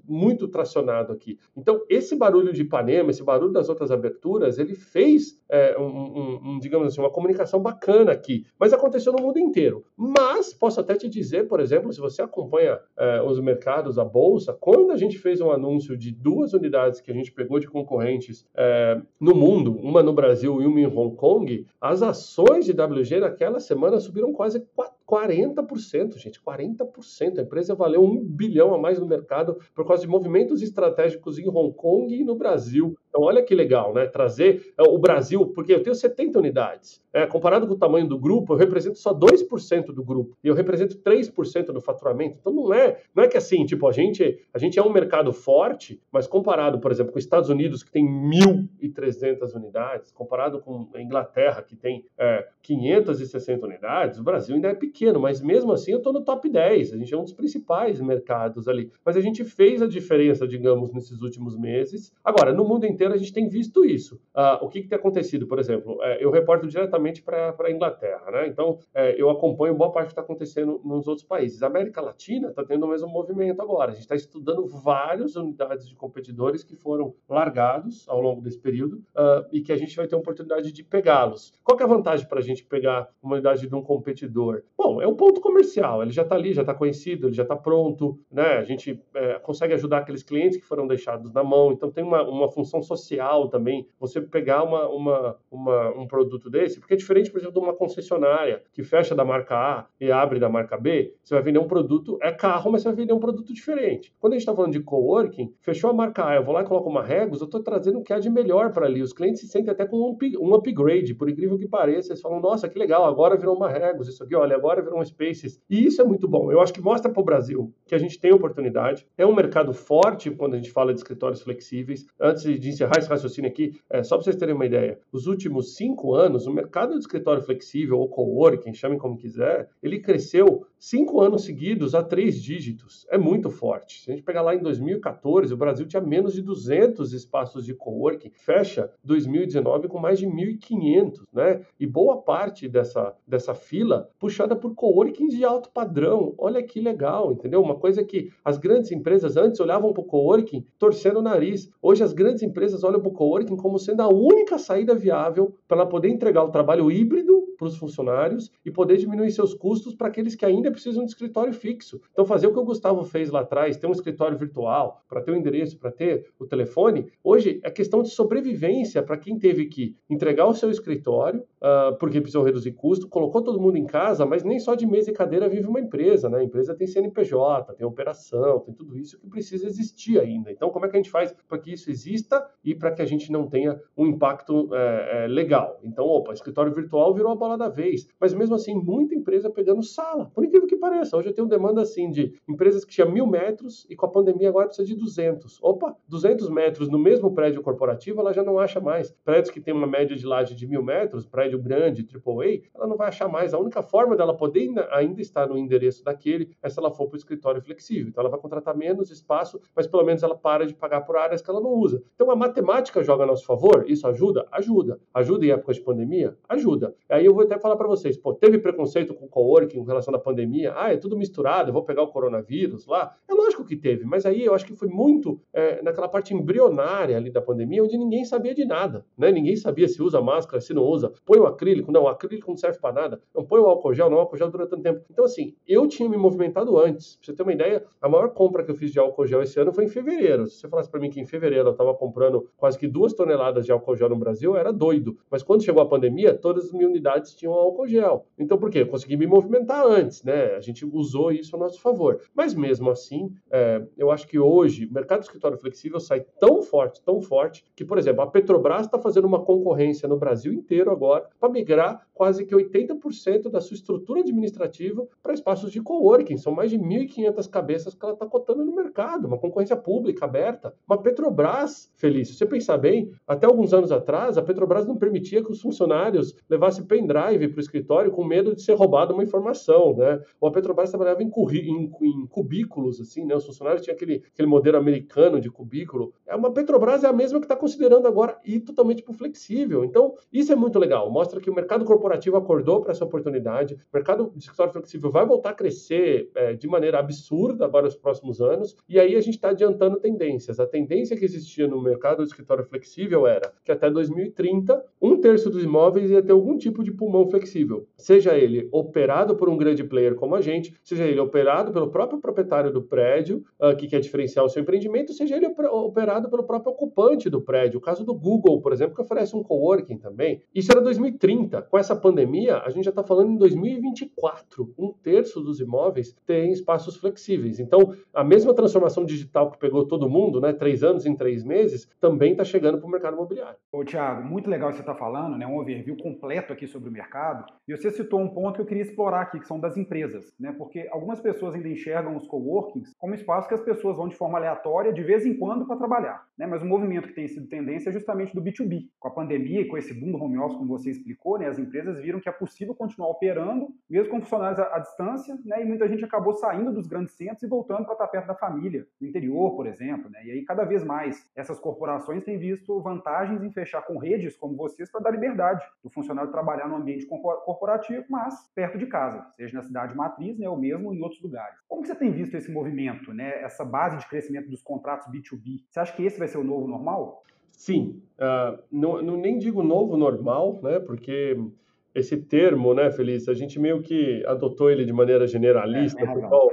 muito tracionado aqui. Então, esse barulho de Ipanema, esse barulho das outras aberturas, ele fez, é, um, um, um, digamos assim, uma comunicação bacana aqui. Mas aconteceu no mundo inteiro. Mas posso até te dizer, por exemplo, se você acompanha é, os mercados, a bolsa, quando a gente fez um anúncio de duas unidades que a gente pegou de concorrentes é, no mundo, uma no Brasil e uma em Hong Kong, as ações de WG naquela semana subiram quase 40%, gente, 40%. A empresa valeu um bilhão a mais no mercado por causa de movimentos estratégicos em Hong Kong e no Brasil. Então, olha que legal, né? Trazer é, o Brasil, porque eu tenho 70 unidades. É, comparado com o tamanho do grupo, eu represento só 2% do grupo. E eu represento 3% do faturamento. Então, não é, não é que assim, tipo, a gente, a gente é um mercado forte, mas comparado, por exemplo, com os Estados Unidos, que tem 1.300 unidades, comparado com a Inglaterra, que tem é, 560 unidades, o Brasil ainda é pequeno, mas mesmo assim eu estou no top 10. A gente é um dos principais mercados ali. Mas a gente fez a diferença, digamos, nesses últimos meses. Agora, no mundo inteiro, inteiro a gente tem visto isso. Uh, o que, que tem acontecido, por exemplo? É, eu reporto diretamente para a Inglaterra, né? Então, é, eu acompanho boa parte do que está acontecendo nos outros países. A América Latina está tendo o mesmo movimento agora. A gente está estudando várias unidades de competidores que foram largados ao longo desse período uh, e que a gente vai ter a oportunidade de pegá-los. Qual é a vantagem para a gente pegar uma unidade de um competidor? Bom, é um ponto comercial. Ele já está ali, já está conhecido, ele já está pronto, né? A gente é, consegue ajudar aqueles clientes que foram deixados na mão. Então, tem uma, uma função social também, você pegar uma, uma, uma, um produto desse, porque é diferente, por exemplo, de uma concessionária que fecha da marca A e abre da marca B, você vai vender um produto, é carro, mas você vai vender um produto diferente. Quando a gente está falando de coworking, fechou a marca A, eu vou lá e coloco uma Regus, eu estou trazendo o que há de melhor para ali. Os clientes se sentem até com um, um upgrade, por incrível que pareça, eles falam, nossa, que legal, agora virou uma Regus, isso aqui, olha, agora virou um Spaces. E isso é muito bom. Eu acho que mostra para o Brasil que a gente tem oportunidade. É um mercado forte quando a gente fala de escritórios flexíveis. Antes de encerrar esse raciocínio aqui, é, só para vocês terem uma ideia, os últimos cinco anos, o mercado de escritório flexível ou coworking, chamem como quiser, ele cresceu cinco anos seguidos a três dígitos. É muito forte. Se a gente pegar lá em 2014, o Brasil tinha menos de 200 espaços de coworking, fecha 2019 com mais de 1.500, né? E boa parte dessa, dessa fila puxada por coworkings de alto padrão. Olha que legal, entendeu? Uma coisa que as grandes empresas antes olhavam para o coworking torcendo o nariz. Hoje as grandes empresas olham para o coworking como sendo a única saída viável para ela poder entregar o trabalho híbrido para os funcionários e poder diminuir seus custos para aqueles que ainda precisam de escritório fixo. Então, fazer o que o Gustavo fez lá atrás, ter um escritório virtual, para ter o endereço, para ter o telefone, hoje é questão de sobrevivência para quem teve que entregar o seu escritório, uh, porque precisou reduzir custo, colocou todo mundo em casa, mas nem só de mesa e cadeira vive uma empresa, né? A empresa tem CNPJ, tem operação, tem tudo isso que precisa existir ainda. Então, como é que a gente faz para que isso exista e para que a gente não tenha um impacto é, é, legal? Então, opa, escritório virtual virou a bola da vez. Mas mesmo assim, muita empresa pegando sala. Por incrível que pareça, hoje eu tenho demanda assim de empresas que tinham mil metros e com a pandemia agora precisa de 200. Opa, 200 metros no mesmo prédio corporativo ela já não acha mais. Prédios que tem uma média de laje de mil metros, prédio grande, AAA, ela não vai achar mais. A única forma dela poder ainda estar no endereço daquele é se ela for para o escritório flexível. Então ela vai contratar menos espaço, mas pelo menos ela para de pagar por áreas que ela não usa. Então a matemática joga a nosso favor. Isso ajuda? Ajuda. Ajuda em épocas de pandemia? Ajuda. Aí vou até falar para vocês, pô, teve preconceito com o coworking em relação à pandemia? Ah, é tudo misturado, eu vou pegar o coronavírus lá. É lógico que teve, mas aí eu acho que foi muito é, naquela parte embrionária ali da pandemia, onde ninguém sabia de nada, né? Ninguém sabia se usa máscara, se não usa. Põe o acrílico, não, o acrílico não serve para nada. Não põe o álcool gel, não, o álcool gel dura tanto tempo. Então, assim, eu tinha me movimentado antes. Pra você ter uma ideia, a maior compra que eu fiz de álcool gel esse ano foi em fevereiro. Se você falasse para mim que em fevereiro eu estava comprando quase que duas toneladas de álcool gel no Brasil, eu era doido. Mas quando chegou a pandemia, todas as minhas unidades tinham álcool gel. Então, por quê? Eu consegui me movimentar antes, né? A gente usou isso a nosso favor. Mas mesmo assim, é, eu acho que hoje o mercado de escritório flexível sai tão forte, tão forte, que, por exemplo, a Petrobras está fazendo uma concorrência no Brasil inteiro agora para migrar quase que 80% da sua estrutura administrativa para espaços de coworking. São mais de 1.500 cabeças que ela está cotando no mercado, uma concorrência pública aberta. Uma Petrobras, Felício, se você pensar bem, até alguns anos atrás, a Petrobras não permitia que os funcionários levassem pendrive pendrive para o escritório com medo de ser roubado uma informação, né? Ou a Petrobras trabalhava em, em, em cubículos, assim, né? Os funcionários tinham aquele, aquele modelo americano de cubículo. É uma Petrobras é a mesma que está considerando agora ir totalmente para flexível. Então, isso é muito legal. Mostra que o mercado corporativo acordou para essa oportunidade. O mercado de escritório flexível vai voltar a crescer é, de maneira absurda agora nos próximos anos. E aí a gente está adiantando tendências. A tendência que existia no mercado de escritório flexível era que até 2030, um terço dos imóveis ia ter algum tipo de pulmão flexível. Seja ele operado por um grande player como a gente, seja ele operado pelo próprio proprietário do prédio, uh, que quer diferenciar o seu empreendimento, seja ele operado pelo próprio ocupante do prédio. O caso do Google, por exemplo, que oferece um coworking também. Isso era 2030. Com essa pandemia, a gente já está falando em 2024. Um terço dos imóveis tem espaços flexíveis. Então, a mesma transformação digital que pegou todo mundo, né, três anos em três meses, também está chegando para o mercado imobiliário.
Ô, Tiago, muito legal que você está falando, né, um overview completo aqui sobre o mercado. E você citou um ponto que eu queria explorar aqui, que são das empresas, né, porque algumas pessoas ainda enxergam os coworkings como espaço que as pessoas vão de forma aleatória, de vez em quando, para trabalhar. Né, mas o movimento que tem sido tendência é justamente do B2B. Com a pandemia e com esse boom do home office, como você explicou, né, as empresas viram que é possível continuar operando, mesmo com funcionários à, à distância, né, e muita gente acabou saindo dos grandes centros e voltando para estar perto da família, no interior, por exemplo. Né, e aí, cada vez mais, essas corporações têm visto vantagens em fechar com redes como vocês para dar liberdade do funcionário trabalhar no ambiente corporativo, mas perto de casa, seja na cidade matriz, né, ou mesmo em outros lugares. Como você tem visto esse movimento, né, essa base de crescimento dos contratos B2B? Você acha que esse vai ser o novo normal?
Sim, uh, não, não, nem digo novo normal, né? Porque esse termo, né, Feliz, a gente meio que adotou ele de maneira generalista, é, é o pessoal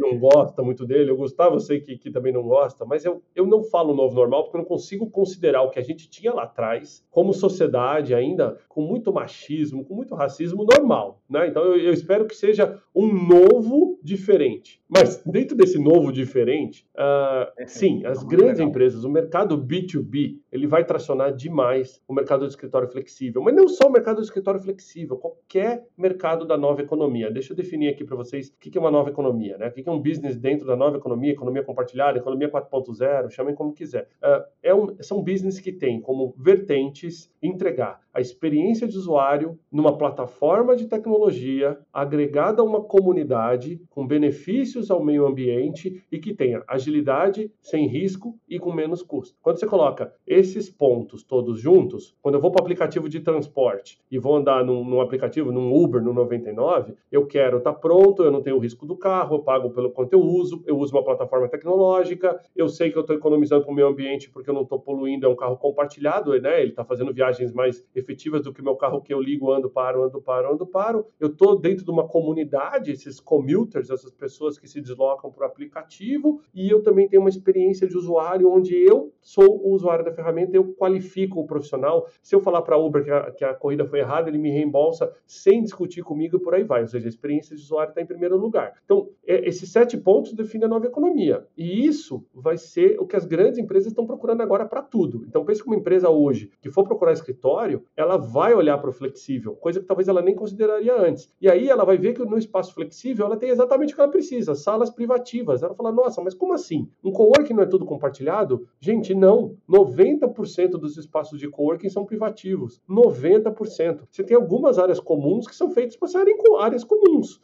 não gosta muito dele. O Gustavo eu sei que, que também não gosta, mas eu, eu não falo novo normal porque eu não consigo considerar o que a gente tinha lá atrás como sociedade ainda com muito machismo, com muito racismo normal, né? Então eu, eu espero que seja um novo diferente. Mas dentro desse novo diferente, uh, sim, as grandes legal. empresas, o mercado B2B, ele vai tracionar demais o mercado de escritório flexível. Mas não só o mercado de escritório flexível, qualquer mercado da nova economia. Deixa eu definir aqui para vocês o que é uma nova economia, né? O que é um business dentro da nova economia, economia compartilhada, economia 4.0, chamem como quiser. Uh, é um, são business que tem como vertentes entregar a experiência de usuário numa plataforma de tecnologia agregada a uma comunidade com benefícios ao meio ambiente e que tenha agilidade, sem risco e com menos custo. Quando você coloca esses pontos todos juntos, quando eu vou para o aplicativo de transporte e vou andar num, num, aplicativo, num Uber, no 99, eu quero estar tá pronto, eu não tenho o risco do carro, eu pago pelo quanto eu uso, eu uso uma plataforma tecnológica, eu sei que eu estou economizando para o meio ambiente porque eu não estou poluindo, é um carro compartilhado, né? ele está fazendo viagens mais efetivas do que meu carro que eu ligo, ando, paro, ando, paro, ando, paro. Eu estou dentro de uma comunidade, esses commuters, essas pessoas que se deslocam o aplicativo, e eu também tenho uma experiência de usuário onde eu sou o usuário da ferramenta, eu qualifico o profissional. Se eu falar para Uber que a, que a corrida foi errada, ele me reembolsa sem discutir comigo e por aí vai. Ou seja, a experiência de usuário está em primeiro lugar. Então, é, esses sete pontos definem a nova economia. E isso vai ser o que as grandes empresas estão procurando agora para tudo. Então, pense que uma empresa hoje que for procurar escritório, ela vai olhar para o flexível, coisa que talvez ela nem consideraria antes. E aí ela vai ver que no espaço flexível ela tem exatamente o que ela precisa, salas privativas. Ela fala, nossa, mas como assim? Um coworking não é tudo compartilhado? Gente, não. 90% dos espaços de coworking são privativos. 90%. Você tem algumas áreas comuns que são feitas para serem áreas comuns.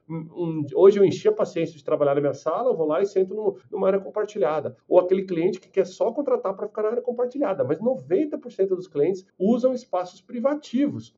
hoje eu enchi a paciência de trabalhar na minha sala, vou lá e sento no, numa área compartilhada. Ou aquele cliente que quer só contratar para ficar na área compartilhada. Mas 90% dos clientes usam espaços privativos.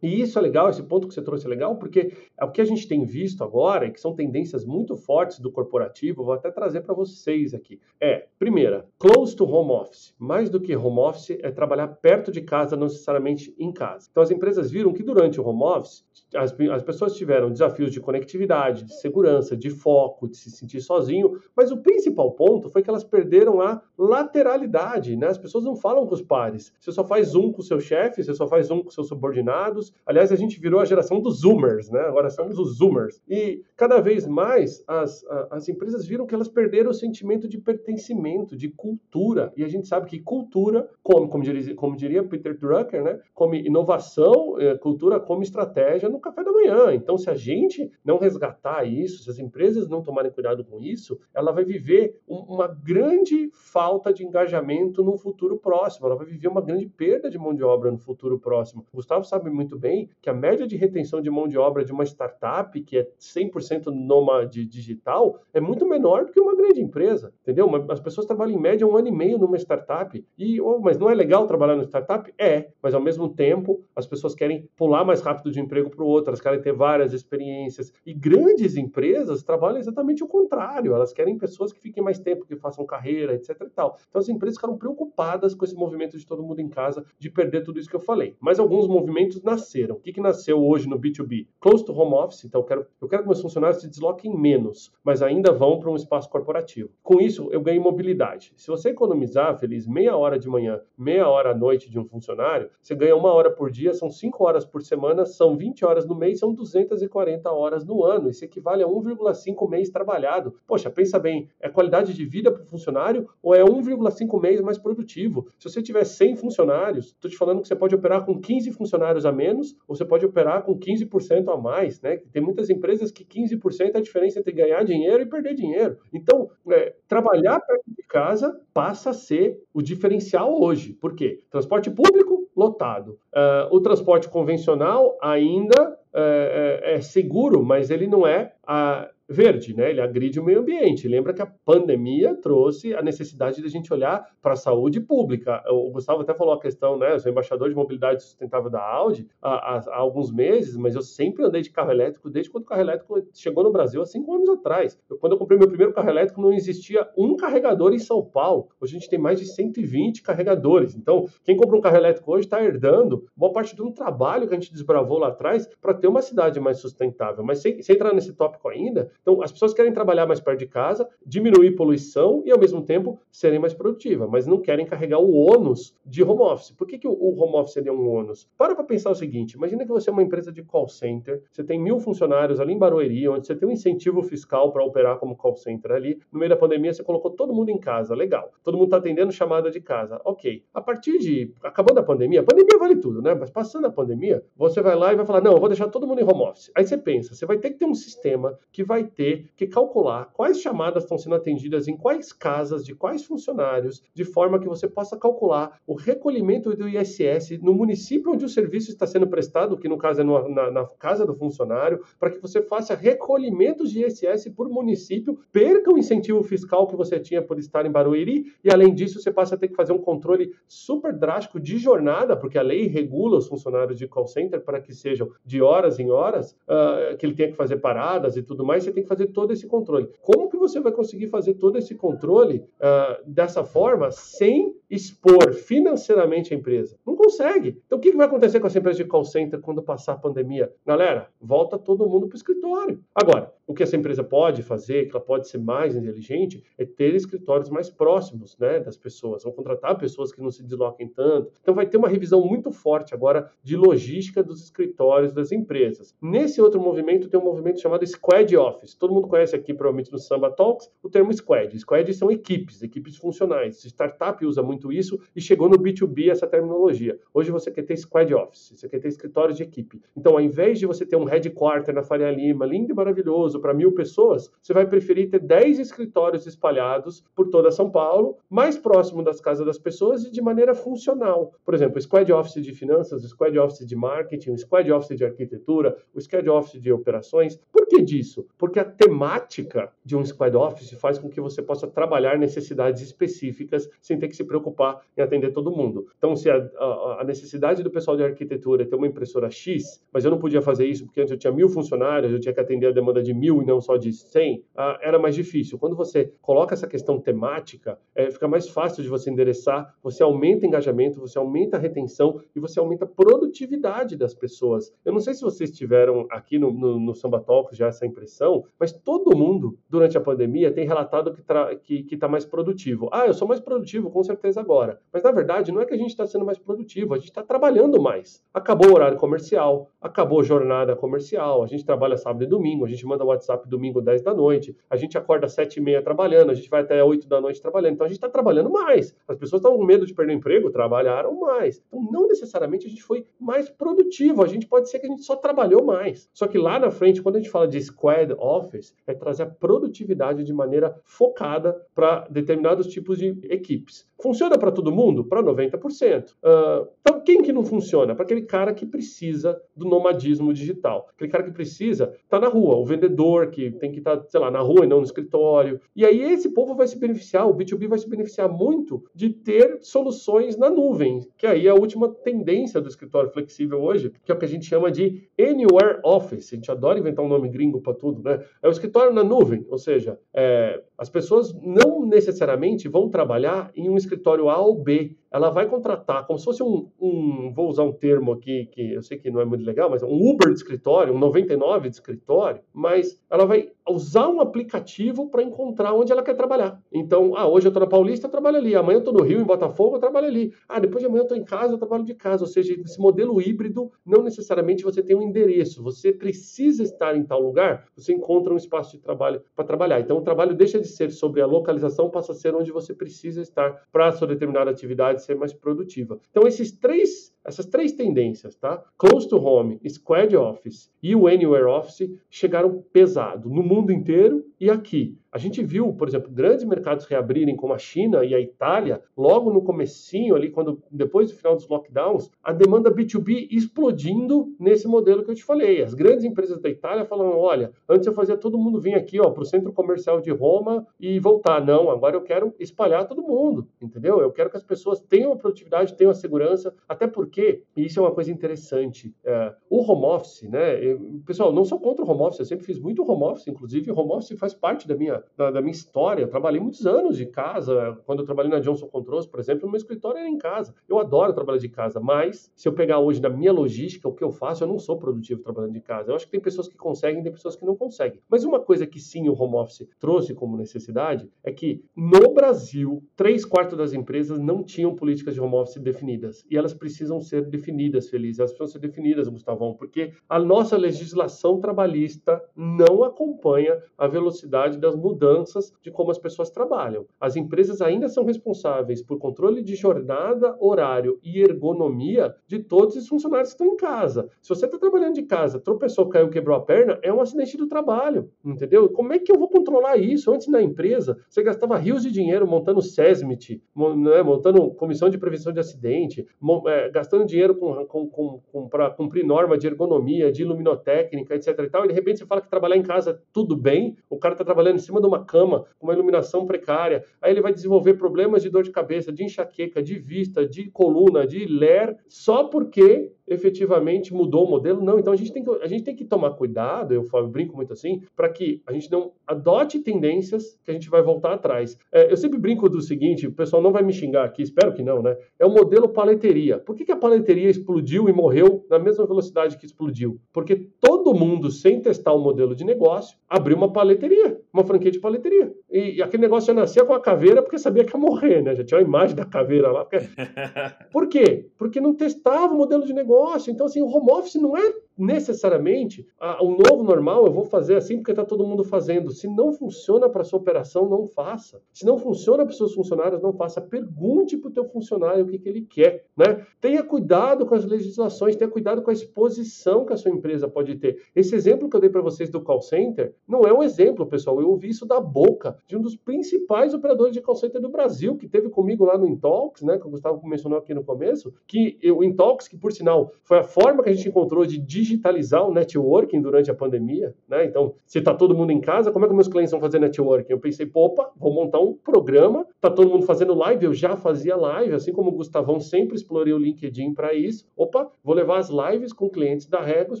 E isso é legal, esse ponto que você trouxe é legal, porque é o que a gente tem visto agora, e que são tendências muito fortes do corporativo, vou até trazer para vocês aqui. É, primeira, close to home office. Mais do que home office, é trabalhar perto de casa, não necessariamente em casa. Então as empresas viram que durante o home office, as, as pessoas tiveram desafios de conectividade, de segurança, de foco, de se sentir sozinho, mas o principal ponto foi que elas perderam a lateralidade, né? As pessoas não falam com os pares. Você só faz um com o seu chefe, você só faz um com seus subordinados. Aliás, a gente virou a geração dos zoomers, né? Agora somos os zoomers. E cada vez mais as, as empresas viram que elas perderam o sentimento de pertencimento, de cultura. E a gente sabe que cultura, come, como, diria, como diria Peter Drucker, né? Come inovação, é, cultura come estratégia no café da manhã. Então, se a gente não resgatar isso, se as empresas não tomarem cuidado com isso, ela vai viver um, uma grande falta de engajamento no futuro próximo. Ela vai viver uma grande perda de mão de obra no futuro próximo. O Gustavo sabe muito bem que a média de retenção de mão de obra de uma startup que é 100% nômade digital é muito menor do que uma grande empresa, entendeu? As pessoas trabalham em média um ano e meio numa startup. E, oh, mas não é legal trabalhar numa startup? É, mas ao mesmo tempo as pessoas querem pular mais rápido de um emprego para o outro, elas querem ter várias experiências. E grandes empresas trabalham exatamente o contrário, elas querem pessoas que fiquem mais tempo, que façam carreira, etc. Então as empresas ficaram preocupadas com esse movimento de todo mundo em casa, de perder tudo isso que eu falei. Mas alguns movimentos nasceram. O que, que nasceu hoje no B2B? Close to home office, então eu quero, eu quero que meus funcionários se desloquem menos, mas ainda vão para um espaço corporativo. Com isso, eu ganho mobilidade. Se você economizar, feliz, meia hora de manhã, meia hora à noite de um funcionário, você ganha uma hora por dia, são cinco horas por semana, são 20 horas no mês, são 240 horas no ano. Isso equivale a 1,5 mês trabalhado. Poxa, pensa bem, é qualidade de vida para o funcionário ou é 1,5 mês mais produtivo? Se você tiver 100 funcionários, estou te falando que você pode operar com 15 funcionários a menos ou você pode operar com 15% a mais, né? Tem muitas empresas que 15% é a diferença entre ganhar dinheiro e perder dinheiro. Então, é, trabalhar perto de casa passa a ser o diferencial hoje. Por quê? Transporte público lotado. Uh, o transporte convencional ainda é, é, é, seguro, mas ele não é a, verde, né? Ele agride o meio ambiente. Lembra que a pandemia trouxe a necessidade de a gente olhar para a saúde pública. O Gustavo até falou a questão, né? Eu sou embaixador de mobilidade sustentável da Audi há, há, há, alguns meses, mas eu sempre andei de carro elétrico desde quando o carro elétrico chegou no Brasil há cinco anos atrás. Eu, quando eu comprei meu primeiro carro elétrico, não existia um carregador em São Paulo. Hoje a gente tem mais de 120 carregadores. Então, quem compra um carro elétrico hoje está herdando boa parte de um trabalho que a gente desbravou lá atrás para ter uma cidade mais sustentável. Mas sem, sem entrar nesse tópico ainda, então, as pessoas querem trabalhar mais perto de casa, diminuir poluição e, ao mesmo tempo, serem mais produtivas, mas não querem carregar o ônus de home office. Por que, que o home office seria um ônus? Para para pensar o seguinte: imagina que você é uma empresa de call center, você tem mil funcionários ali em Barueri, onde você tem um incentivo fiscal para operar como call center ali. No meio da pandemia, você colocou todo mundo em casa, legal. Todo mundo está atendendo chamada de casa, ok. A partir de. Acabando a pandemia, a pandemia vale tudo, né? Mas passando a pandemia, você vai lá e vai falar: não, eu vou deixar todo mundo em home office. Aí você pensa, você vai ter que ter um sistema que vai ter que calcular quais chamadas estão sendo atendidas em quais casas, de quais funcionários, de forma que você possa calcular o recolhimento do ISS no município onde o serviço está sendo prestado, que no caso é no, na, na, casa do funcionário, para que você faça recolhimentos de ISS por município, perca o incentivo fiscal que você tinha por estar em Barueri, e além disso você passa a ter que fazer um controle super drástico de jornada, porque a lei regula os funcionários de call center para que sejam de horas em horas, uh, que ele tenha que fazer paradas e tudo mais, você tem que fazer todo esse controle. Como que você vai conseguir fazer todo esse controle uh, dessa forma sem expor financeiramente a empresa? Não consegue. Então, o que vai acontecer com essa empresa de call center quando passar a pandemia? Galera, volta todo mundo para o escritório. Agora, o que essa empresa pode fazer, que ela pode ser mais inteligente, é ter escritórios mais próximos né, das pessoas. Vão contratar pessoas que não se desloquem tanto. Então, vai ter uma revisão muito forte agora de logística dos escritórios das empresas. Nesse outro movimento, tem um movimento chamado Squad Office. Todo mundo conhece aqui, provavelmente no Samba Talks, o termo Squad. Squad são equipes, equipes funcionais. Startup usa muito isso e chegou no B2B essa terminologia. Hoje você quer ter Squad Office, você quer ter escritório de equipe. Então, ao invés de você ter um headquarter na Faria Lima, lindo e maravilhoso, para mil pessoas, você vai preferir ter 10 escritórios espalhados por toda São Paulo, mais próximo das casas das pessoas e de maneira funcional. Por exemplo, Squad Office de finanças, Squad Office de marketing, Squad Office de arquitetura, o Squad Office de operações. Por que disso? Porque a temática de um Squad Office faz com que você possa trabalhar necessidades específicas sem ter que se preocupar em atender todo mundo. Então, se a, a, a necessidade do pessoal de arquitetura é ter uma impressora X, mas eu não podia fazer isso porque antes eu tinha mil funcionários, eu tinha que atender a demanda de mil e não só de 100, ah, era mais difícil. Quando você coloca essa questão temática, é, fica mais fácil de você endereçar, você aumenta engajamento, você aumenta a retenção e você aumenta a produtividade das pessoas. Eu não sei se vocês tiveram aqui no, no, no Samba Talks já essa impressão, mas todo mundo, durante a pandemia, tem relatado que está tá mais produtivo. Ah, eu sou mais produtivo, com certeza agora. Mas, na verdade, não é que a gente está sendo mais produtivo, a gente está trabalhando mais. Acabou o horário comercial, acabou a jornada comercial, a gente trabalha sábado e domingo, a gente manda WhatsApp domingo 10 da noite, a gente acorda às 7 e meia trabalhando, a gente vai até 8 da noite trabalhando, então a gente está trabalhando mais. As pessoas estão com medo de perder o emprego, trabalharam mais. Então, não necessariamente a gente foi mais produtivo, a gente pode ser que a gente só trabalhou mais. Só que lá na frente, quando a gente fala de squad office, é trazer a produtividade de maneira focada para determinados tipos de equipes. Funciona para todo mundo? Para 90%. Uh, então, quem que não funciona? Para aquele cara que precisa do nomadismo digital. Aquele cara que precisa estar tá na rua, o vendedor que tem que estar, tá, sei lá, na rua e não no escritório. E aí esse povo vai se beneficiar, o B2B vai se beneficiar muito de ter soluções na nuvem, que aí é a última tendência do escritório flexível hoje, que é o que a gente chama de Anywhere Office. A gente adora inventar um nome gringo para tudo, né? É o escritório na nuvem, ou seja, é, as pessoas não necessariamente vão trabalhar em um escritório A ou B ela vai contratar como se fosse um, um, vou usar um termo aqui que eu sei que não é muito legal, mas um Uber de escritório, um 99 de escritório, mas ela vai usar um aplicativo para encontrar onde ela quer trabalhar. Então, ah, hoje eu estou na Paulista, eu trabalho ali. Amanhã eu estou no Rio, em Botafogo, eu trabalho ali. Ah, depois de amanhã eu estou em casa, eu trabalho de casa. Ou seja, esse modelo híbrido, não necessariamente você tem um endereço. Você precisa estar em tal lugar, você encontra um espaço de trabalho para trabalhar. Então, o trabalho deixa de ser sobre a localização, passa a ser onde você precisa estar para sua determinada atividade ser mais produtiva. Então, esses três, essas três tendências, tá? Close to home, squad office e o anywhere office chegaram pesado no mundo inteiro e aqui. A gente viu, por exemplo, grandes mercados reabrirem como a China e a Itália, logo no comecinho ali, quando depois do final dos lockdowns, a demanda B2B explodindo nesse modelo que eu te falei. As grandes empresas da Itália falando, olha, antes eu fazia todo mundo vir aqui, para o centro comercial de Roma e voltar. Não, agora eu quero espalhar todo mundo, entendeu? Eu quero que as pessoas tenham a produtividade, tenham a segurança, até porque, e isso é uma coisa interessante, é, o home office, né? Eu, pessoal, não sou contra o home office, eu sempre fiz muito home office, inclusive home office faz parte da minha da, da, minha história. Eu trabalhei muitos anos de casa. Quando eu trabalhei na Johnson Controls, por exemplo, meu escritório era em casa. Eu adoro trabalhar de casa, mas se eu pegar hoje na minha logística, o que eu faço, eu não sou produtivo trabalhando de casa. Eu acho que tem pessoas que conseguem, tem pessoas que não conseguem. Mas uma coisa que sim o home office trouxe como necessidade é que no Brasil, três quartos das empresas não tinham políticas de home office definidas. E elas precisam ser definidas, Feliz. Elas precisam ser definidas, Gustavão, porque a nossa legislação trabalhista não acompanha a velocidade das mudanças de como as pessoas trabalham. As empresas ainda são responsáveis por controle de jornada, horário e ergonomia de todos os funcionários que estão em casa. Se você está trabalhando de casa, tropeçou, caiu, quebrou a perna, é um acidente do trabalho, entendeu? Como é que eu vou controlar isso? Antes na empresa, você gastava rios de dinheiro montando SESMIT, né, montando comissão de prevenção de acidente, é, gastando dinheiro com, com, com, com para cumprir norma de ergonomia, de iluminotécnica, etc. E, tal, e de repente você fala que trabalhar em casa tudo bem, o cara está trabalhando em cima de uma cama, com uma iluminação precária. Aí ele vai desenvolver problemas de dor de cabeça, de enxaqueca, de vista, de coluna, de ler, só porque efetivamente mudou o modelo. Não, então a gente tem que, a gente tem que tomar cuidado, eu falo, brinco muito assim, para que a gente não adote tendências que a gente vai voltar atrás. É, eu sempre brinco do seguinte, o pessoal não vai me xingar aqui, espero que não, né? É o modelo paleteria. Por que, que a paleteria explodiu e morreu na mesma velocidade que explodiu? Porque todo mundo, sem testar o modelo de negócio, abriu uma paleteria, uma franquia de paleteria. E, e, aquele negócio já nascia com a caveira porque sabia que ia morrer, né? Já tinha a imagem da caveira lá. Porque... (laughs) Por quê? Porque não testava o modelo de negócio. Então, assim, o home office não é necessariamente o novo normal eu vou fazer assim porque está todo mundo fazendo. Se não funciona para sua operação, não faça. Se não funciona para seus funcionários, não faça. Pergunte para o teu funcionário o que, que ele quer. Né? Tenha cuidado com as legislações, tenha cuidado com a exposição que a sua empresa pode ter. Esse exemplo que eu dei para vocês do call center não é um exemplo, pessoal. Eu ouvi isso da boca de um dos principais operadores de call center do Brasil, que teve comigo lá no Intalks, né, que o Gustavo mencionou aqui no começo, que o Intalks, que por sinal foi a forma que a gente encontrou de digitalizar o networking durante a pandemia, né? Então, se está todo mundo em casa, como é que meus clientes vão fazer networking? Eu pensei, opa, vou montar um programa, tá todo mundo fazendo live, eu já fazia live, assim como o Gustavão sempre explorei o LinkedIn para isso. Opa, vou levar as lives com clientes da Regos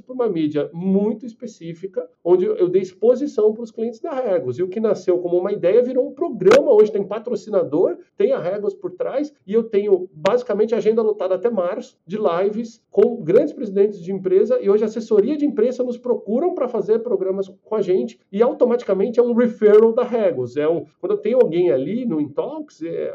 para uma mídia muito específica, onde eu dei exposição para os clientes da Regos. E o que nasceu como uma ideia virou um programa, hoje tem patrocinador, tem a Regos por trás, e eu tenho basicamente agenda lotada até março de lives com grandes presidentes de empresa e hoje assessoria de imprensa nos procuram para fazer programas com a gente e automaticamente é um referral da Regos. É um, quando tenho alguém ali no Intox, é,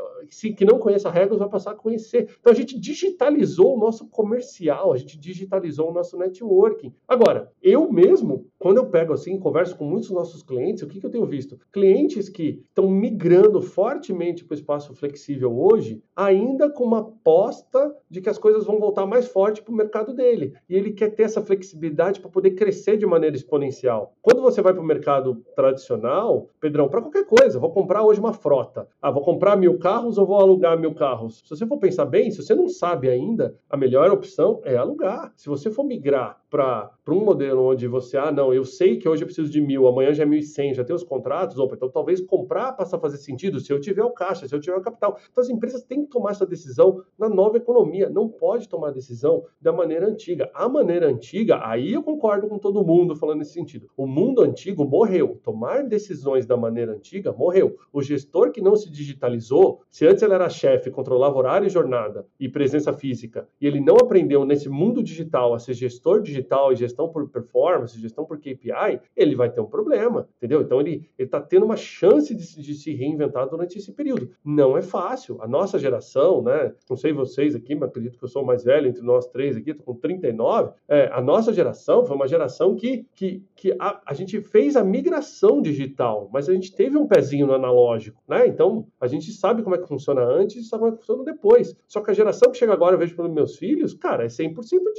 que não conhece a Regos, vai passar a conhecer. Então a gente digitalizou o nosso comercial, a gente digitalizou o nosso networking. Agora, eu mesmo quando eu pego assim, converso com muitos nossos clientes, o que, que eu tenho visto? Clientes que estão migrando fortemente para o espaço flexível hoje, ainda com uma aposta de que as coisas vão voltar mais forte para o mercado dele. E ele quer ter essa flexibilidade para poder crescer de maneira exponencial. Quando você vai para o mercado tradicional, Pedrão, para qualquer coisa, vou comprar hoje uma frota. Ah, vou comprar mil carros ou vou alugar mil carros? Se você for pensar bem, se você não sabe ainda, a melhor opção é alugar. Se você for migrar para um modelo onde você, ah, não, eu sei que hoje eu preciso de mil, amanhã já é mil e cem, já tem os contratos, opa, então talvez comprar passa a fazer sentido se eu tiver o caixa, se eu tiver o capital. Então as empresas têm que tomar essa decisão na nova economia, não pode tomar decisão da maneira antiga. A maneira antiga, aí eu concordo com todo mundo falando nesse sentido. O mundo antigo morreu. Tomar decisões da maneira antiga morreu. O gestor que não se digitalizou, se antes ele era chefe, controlava horário e jornada e presença física, e ele não aprendeu nesse mundo digital a ser gestor digital, digital e gestão por performance, gestão por KPI, ele vai ter um problema, entendeu? Então ele está tendo uma chance de, de, se reinventar durante esse período. Não é fácil. A nossa geração, né? Não sei vocês aqui, mas acredito que eu sou o mais velho entre nós três aqui, estou com 39. É, a nossa geração foi uma geração que, que, que a, a gente fez a migração digital, mas a gente teve um pezinho no analógico, né? Então a gente sabe como é que funciona antes e sabe como é que funciona depois. Só que a geração que chega agora, eu vejo pelos meus filhos, cara, é 100%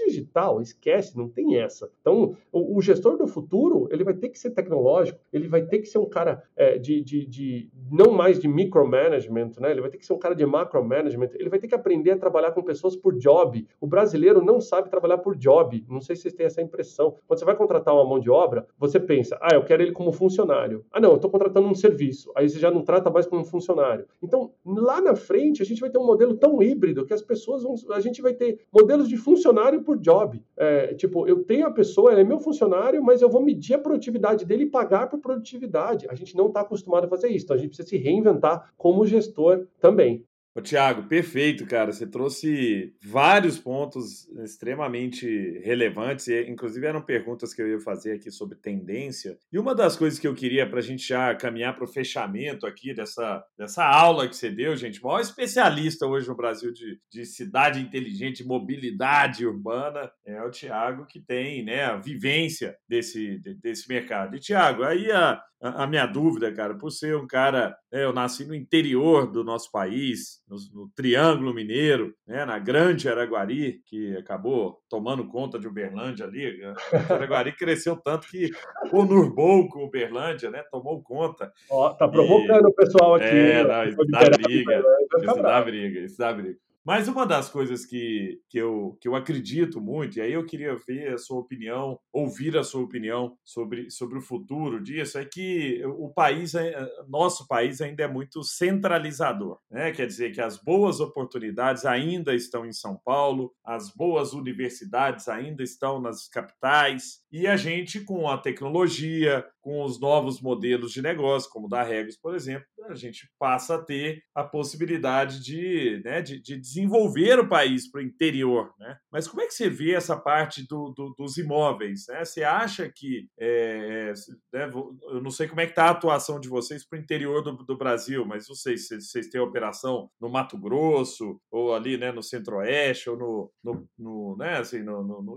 digital, esquece, não tem essa. Então, o, o, gestor do futuro, ele vai ter que ser tecnológico, ele vai ter que ser um cara é, de, de, de, não mais de micromanagement, né? Ele vai ter que ser um cara de macromanagement, ele vai ter que aprender a trabalhar com pessoas por job. O brasileiro não sabe trabalhar por job. Não sei se vocês essa impressão. Quando você vai contratar uma mão de obra, você pensa, ah, eu quero ele como funcionário. Ah, não, eu estou contratando um serviço. Aí você já não trata mais como funcionário. Então, lá na frente, a gente vai ter um modelo tão híbrido que as pessoas vão. A gente vai ter modelos de funcionário por job. É, Tipo, eu tenho a pessoa, ela é meu funcionário, mas eu vou medir a produtividade dele e pagar por produtividade. A gente não está acostumado a fazer isso, então a gente precisa se reinventar como gestor também.
Ô, Tiago, perfeito, cara. Você trouxe vários pontos extremamente relevantes, e inclusive eram perguntas que eu ia fazer aqui sobre tendência. E uma das coisas que eu queria para a gente já caminhar para o fechamento aqui dessa, dessa aula que você deu, gente, maior especialista hoje no Brasil de, de cidade inteligente, mobilidade urbana, é o Tiago, que tem né, a vivência desse, desse mercado. E, Tiago, aí a, a, minha dúvida, cara, por ser um cara, né, eu nasci no interior do nosso país, no, no, Triângulo Mineiro, né, na Grande Araguari, que acabou tomando conta de Uberlândia ali. A Araguari (laughs) cresceu tanto que conurbou com Uberlândia, né, tomou conta.
Ó, tá provocando e... o pessoal aqui.
É, não, isso dá briga, isso dá briga, isso dá briga. Mas uma das coisas que, que, eu, que eu acredito muito, e aí eu queria ver a sua opinião, ouvir a sua opinião sobre, sobre o futuro disso, é que o país, é, nosso país ainda é muito centralizador. Né? Quer dizer que as boas oportunidades ainda estão em São Paulo, as boas universidades ainda estão nas capitais, e a gente, com a tecnologia, com os novos modelos de negócio, como da Regos, por exemplo, a gente passa a ter a possibilidade de, né, de, de desenvolver o país para o interior. Né? Mas como é que você vê essa parte do, do, dos imóveis? Né? Você acha que. É, é né, eu não sei como é que está a atuação de vocês para o interior do, do, Brasil, mas não sei se vocês têm operação no Mato Grosso, ou ali né, no Centro-Oeste, ou no, no, no, né, assim, no, no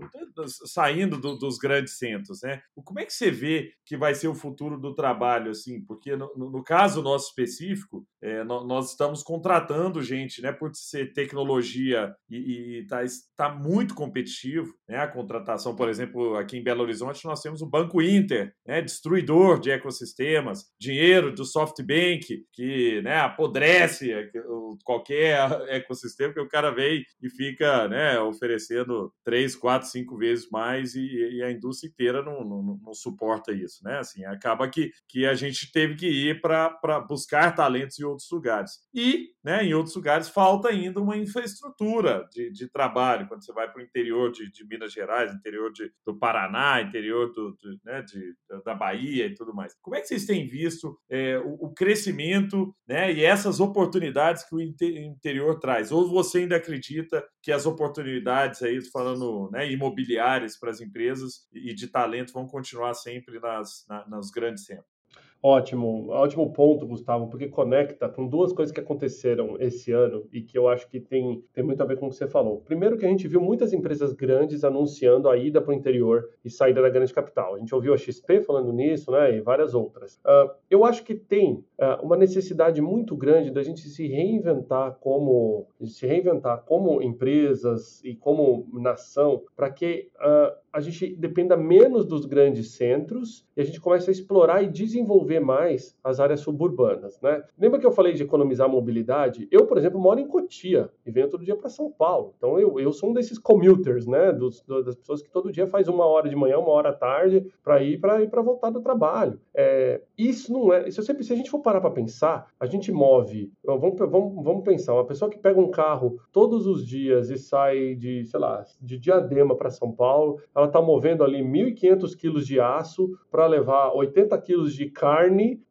saindo dos grandes centros. Né? Como é que você vê que vai ser o futuro do trabalho? assim? Porque no, no caso nosso específico, é, nós estamos contratando gente né, por ser tecnologia e está tá muito competitivo. Né? A contratação, por exemplo, aqui em Belo Horizonte, nós temos o Banco Inter, né? destruidor de ecossistemas, dinheiro do SoftBank, que né, apodrece qualquer (laughs) ecossistema que o cara vem e fica né, oferecendo três, quatro, cinco vezes mais e, e a indústria inteira não, não, não, suporta isso. Né? Assim, acaba que, que a gente teve que ir para buscar talentos em outros lugares. E né, em outros lugares falta ainda uma infraestrutura de, de trabalho. Quando você vai para o interior de, de, Minas Gerais, interior de, do Paraná, interior do, né, de, da Bahia e tudo mais. Como é que vocês têm visto é, o, o, crescimento né, e essas oportunidades que o interior traz? Ou você ainda acredita que as oportunidades aí, falando né, imobiliárias para as empresas e de talento vão continuar sempre nas, na, nos grandes centros?
Ótimo, ótimo ponto, Gustavo, porque conecta com duas coisas que aconteceram esse ano e que eu acho que tem, tem muito a ver com o que você falou. Primeiro que a gente viu muitas empresas grandes anunciando a ida para o interior e saída da grande capital. A gente ouviu a XP falando nisso, né, e várias outras. Uh, eu acho que tem uh, uma necessidade muito grande da gente se reinventar como se reinventar como empresas e como nação para que uh, a gente dependa menos dos grandes centros e a gente começa a explorar e desenvolver mais as áreas suburbanas, né? Lembra que eu falei de economizar mobilidade? Eu, por exemplo, moro em Cotia e venho todo dia para São Paulo. Então eu, eu sou um desses commuters, né? Dos, das pessoas que todo dia faz uma hora de manhã, uma hora à tarde para ir para ir para voltar do trabalho. É, isso não é. Se, sempre, se a gente for parar para pensar, a gente move. Vamos, vamos, vamos pensar. Uma pessoa que pega um carro todos os dias e sai de, sei lá, de Diadema para São Paulo, ela está movendo ali 1.500 quilos de aço para levar 80 quilos de carne,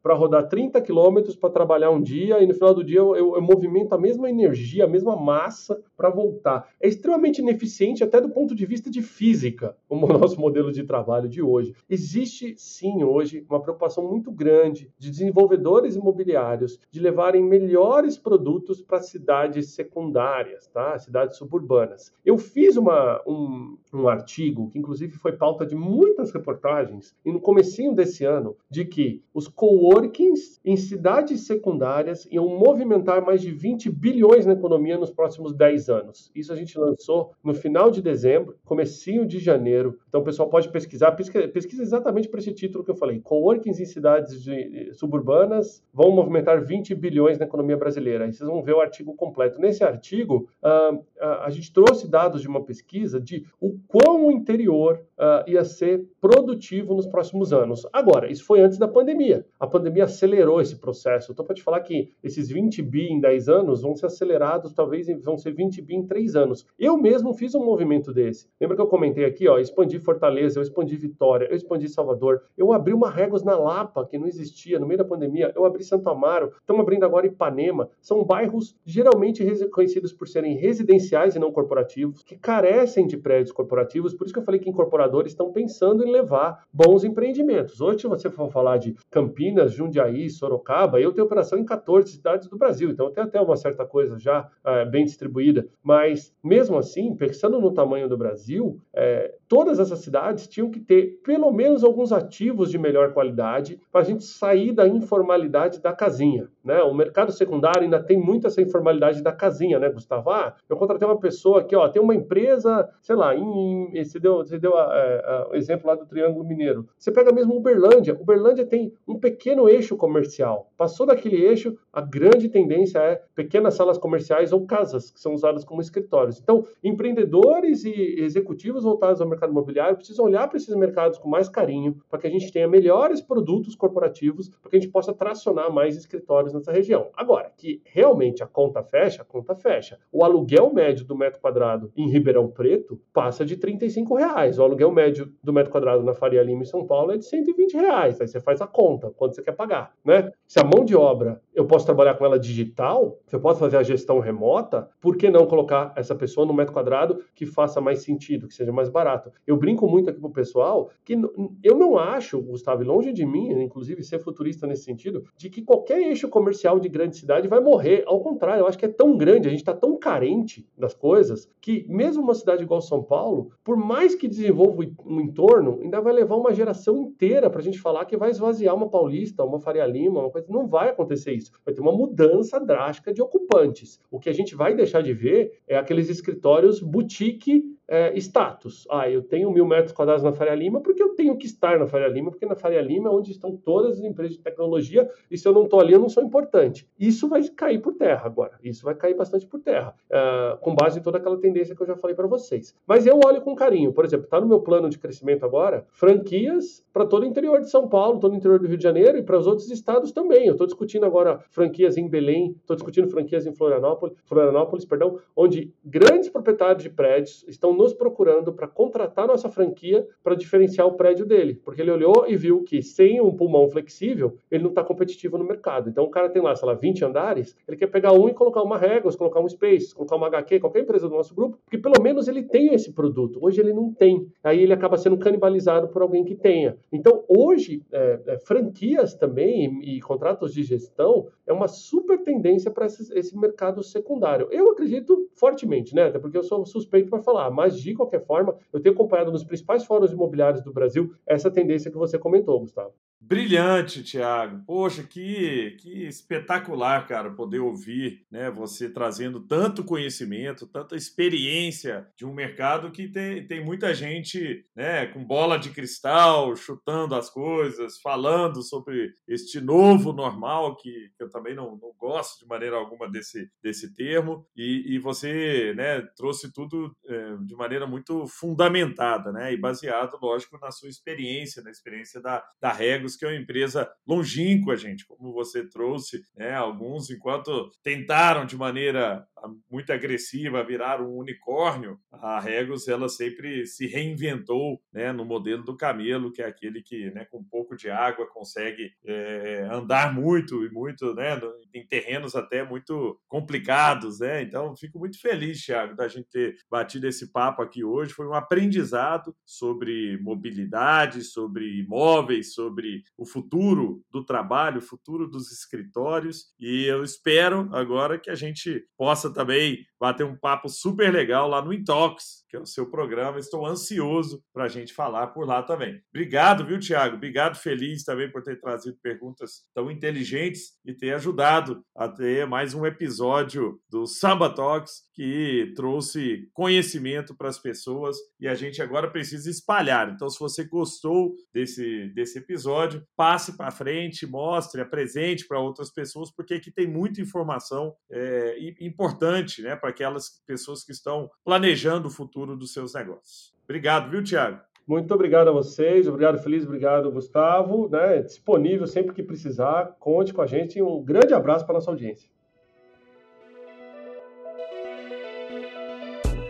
para rodar 30 quilômetros para trabalhar um dia e no final do dia eu, eu, eu movimento a mesma energia, a mesma massa para voltar. É extremamente ineficiente até do ponto de vista de física, como (laughs) o nosso modelo de trabalho de hoje. Existe sim hoje uma preocupação muito grande de desenvolvedores imobiliários de levarem melhores produtos para cidades secundárias, tá? Cidades suburbanas. Eu fiz uma, um, um artigo que inclusive foi pauta de muitas reportagens e no comecinho desse ano de que os coworkings em cidades secundárias iam movimentar mais de 20 bilhões na economia nos próximos 10 anos. Isso a gente lançou no final de dezembro, comecinho de janeiro. Então o pessoal pode pesquisar, pesquisa, exatamente para esse título que eu falei. Coworkings em cidades de, suburbanas vão movimentar 20 bilhões na economia brasileira. Aí vocês vão ver o artigo completo. Nesse artigo, uh, a gente trouxe dados de uma pesquisa de o quão o interior uh, ia ser produtivo nos próximos anos. Agora, isso foi antes da pandemia. A pandemia acelerou esse processo. Então, para te falar que esses 20 bi em 10 anos vão ser acelerados, talvez vão ser 20 bi em 3 anos. Eu mesmo fiz um movimento desse. Lembra que eu comentei aqui, ó, expandi Fortaleza, eu expandi Vitória, eu expandi Salvador, eu abri uma Regos na Lapa, que não existia no meio da pandemia, eu abri Santo Amaro, estamos abrindo agora Ipanema. São bairros geralmente conhecidos por serem residenciais e não corporativos, que carecem de prédios corporativos, por isso que eu falei que incorporadores estão pensando em levar bons empreendimentos. Hoje, se você for falar de Campinas, Jundiaí, Sorocaba, eu tenho operação em 14 cidades do Brasil, então tem até uma certa coisa já é, bem distribuída. Mas, mesmo assim, pensando no tamanho do Brasil, é, todas essas cidades tinham que ter pelo menos alguns ativos de melhor qualidade para a gente sair da informalidade da casinha. Né? O mercado secundário ainda tem muito essa informalidade da casinha, né, Gustavo? Ah, eu contratei uma pessoa aqui, ó, tem uma empresa, sei lá, em, você deu, você deu é, o exemplo lá do Triângulo Mineiro. Você pega mesmo Uberlândia. Uberlândia tem um pequeno eixo comercial. Passou daquele eixo, a grande tendência é pequenas salas comerciais ou casas que são usadas como escritórios. Então, empreendedores e executivos voltados ao mercado imobiliário precisam olhar para esses mercados com mais carinho, para que a gente tenha melhores produtos corporativos, para que a gente possa tracionar mais escritórios nessa região. Agora, que realmente a conta fecha, a conta fecha. O aluguel médio do metro quadrado em Ribeirão Preto passa de 35 reais. O aluguel médio do metro quadrado na Faria Lima, em São Paulo, é de 120 reais. Aí você faz a conta, quanto você quer pagar, né? Se a mão de obra, eu posso trabalhar com ela digital, se eu posso fazer a gestão remota, por que não colocar essa pessoa no metro quadrado que faça mais sentido, que seja mais barato? Eu brinco muito aqui pro pessoal que eu não acho, Gustavo, longe de mim, inclusive ser futurista nesse sentido, de que qualquer eixo comercial de grande cidade vai morrer. Ao contrário, eu acho que é tão grande, a gente está tão carente das coisas, que mesmo uma cidade igual São Paulo, por mais que desenvolva um entorno, ainda vai levar uma geração inteira para a gente falar que vai esvaziar uma Paulista, uma Faria Lima, uma coisa. Não vai acontecer isso. Vai ter uma mudança drástica de ocupantes. O que a gente vai deixar de ver é aqueles escritórios boutique é, status. Ah, eu tenho mil metros quadrados na Faria Lima porque eu tenho que estar na Faria Lima, porque na Faria Lima é onde estão todas as empresas de tecnologia e se eu não estou ali, eu não sou importante. Isso vai cair por terra agora. Isso vai cair bastante por terra, uh, com base em toda aquela tendência que eu já falei para vocês. Mas eu olho com carinho. Por exemplo, está no meu plano de crescimento agora franquias para todo o interior de São Paulo, todo o interior do Rio de Janeiro e para os outros estados também. Eu estou discutindo agora franquias em Belém, estou discutindo franquias em Florianópolis, Florianópolis, perdão, onde grandes proprietários de prédios estão estão nos procurando para contratar nossa franquia para diferenciar o prédio dele, porque ele olhou e viu que sem um pulmão flexível, ele não está competitivo no mercado. Então o cara tem lá, sei lá, 20 andares, ele quer pegar um e colocar uma Regos, colocar um Space, colocar uma HQ, qualquer empresa do nosso grupo, porque pelo menos ele tem esse produto. Hoje ele não tem. Aí ele acaba sendo canibalizado por alguém que tenha. Então hoje, é, é, franquias também e, e contratos de gestão é uma super tendência para esse, esse mercado secundário. Eu acredito fortemente, né? Até porque eu sou suspeito para falar, mas de qualquer forma, eu tenho acompanhado nos principais fóruns imobiliários do Brasil essa tendência que você comentou, Gustavo.
Brilhante, Tiago. Poxa, que, que espetacular, cara, poder ouvir né, você trazendo tanto conhecimento, tanta experiência de um mercado que tem, tem muita gente né, com bola de cristal, chutando as coisas, falando sobre este novo normal, que, que eu também não, não, gosto de maneira alguma desse, desse termo, e, e você né, trouxe tudo é, de maneira muito fundamentada né, e baseado, lógico, na sua experiência, na experiência da, da Regos que é uma empresa longínqua, gente, como você trouxe, né? Alguns, enquanto tentaram de maneira muito agressiva virar um unicórnio, a Regos ela sempre se reinventou, né? No modelo do camelo, que é aquele que, né? Com um pouco de água consegue é, andar muito e muito, né? Em terrenos até muito complicados, né? Então, fico muito feliz, Thiago, da gente ter batido esse papo aqui hoje. Foi um aprendizado sobre mobilidade, sobre imóveis, sobre o futuro do trabalho, o futuro dos escritórios. E eu espero agora que a gente possa também bater um papo super legal lá no Intox, que é o seu programa. Estou ansioso para a gente falar por lá também. Obrigado, viu, Tiago? Obrigado, feliz também por ter trazido perguntas tão inteligentes e ter ajudado a ter mais um episódio do Samba Talks que trouxe conhecimento para as pessoas e a gente agora precisa espalhar. Então, se você gostou desse, desse episódio, passe para frente, mostre, apresente para outras pessoas, porque aqui tem muita informação é, importante né, para aquelas pessoas que estão planejando o futuro dos seus negócios. Obrigado, viu, Tiago?
Muito obrigado a vocês, obrigado Feliz, obrigado Gustavo, né? Disponível sempre que precisar, conte com a gente. Um grande abraço para nossa audiência.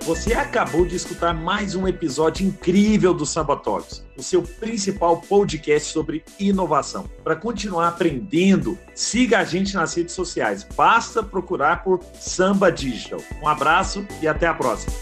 Você acabou de escutar mais um episódio incrível do Samba Talks, o seu principal podcast sobre inovação. Para continuar aprendendo, siga a gente nas redes sociais. Basta procurar por Samba Digital. Um abraço e até a próxima.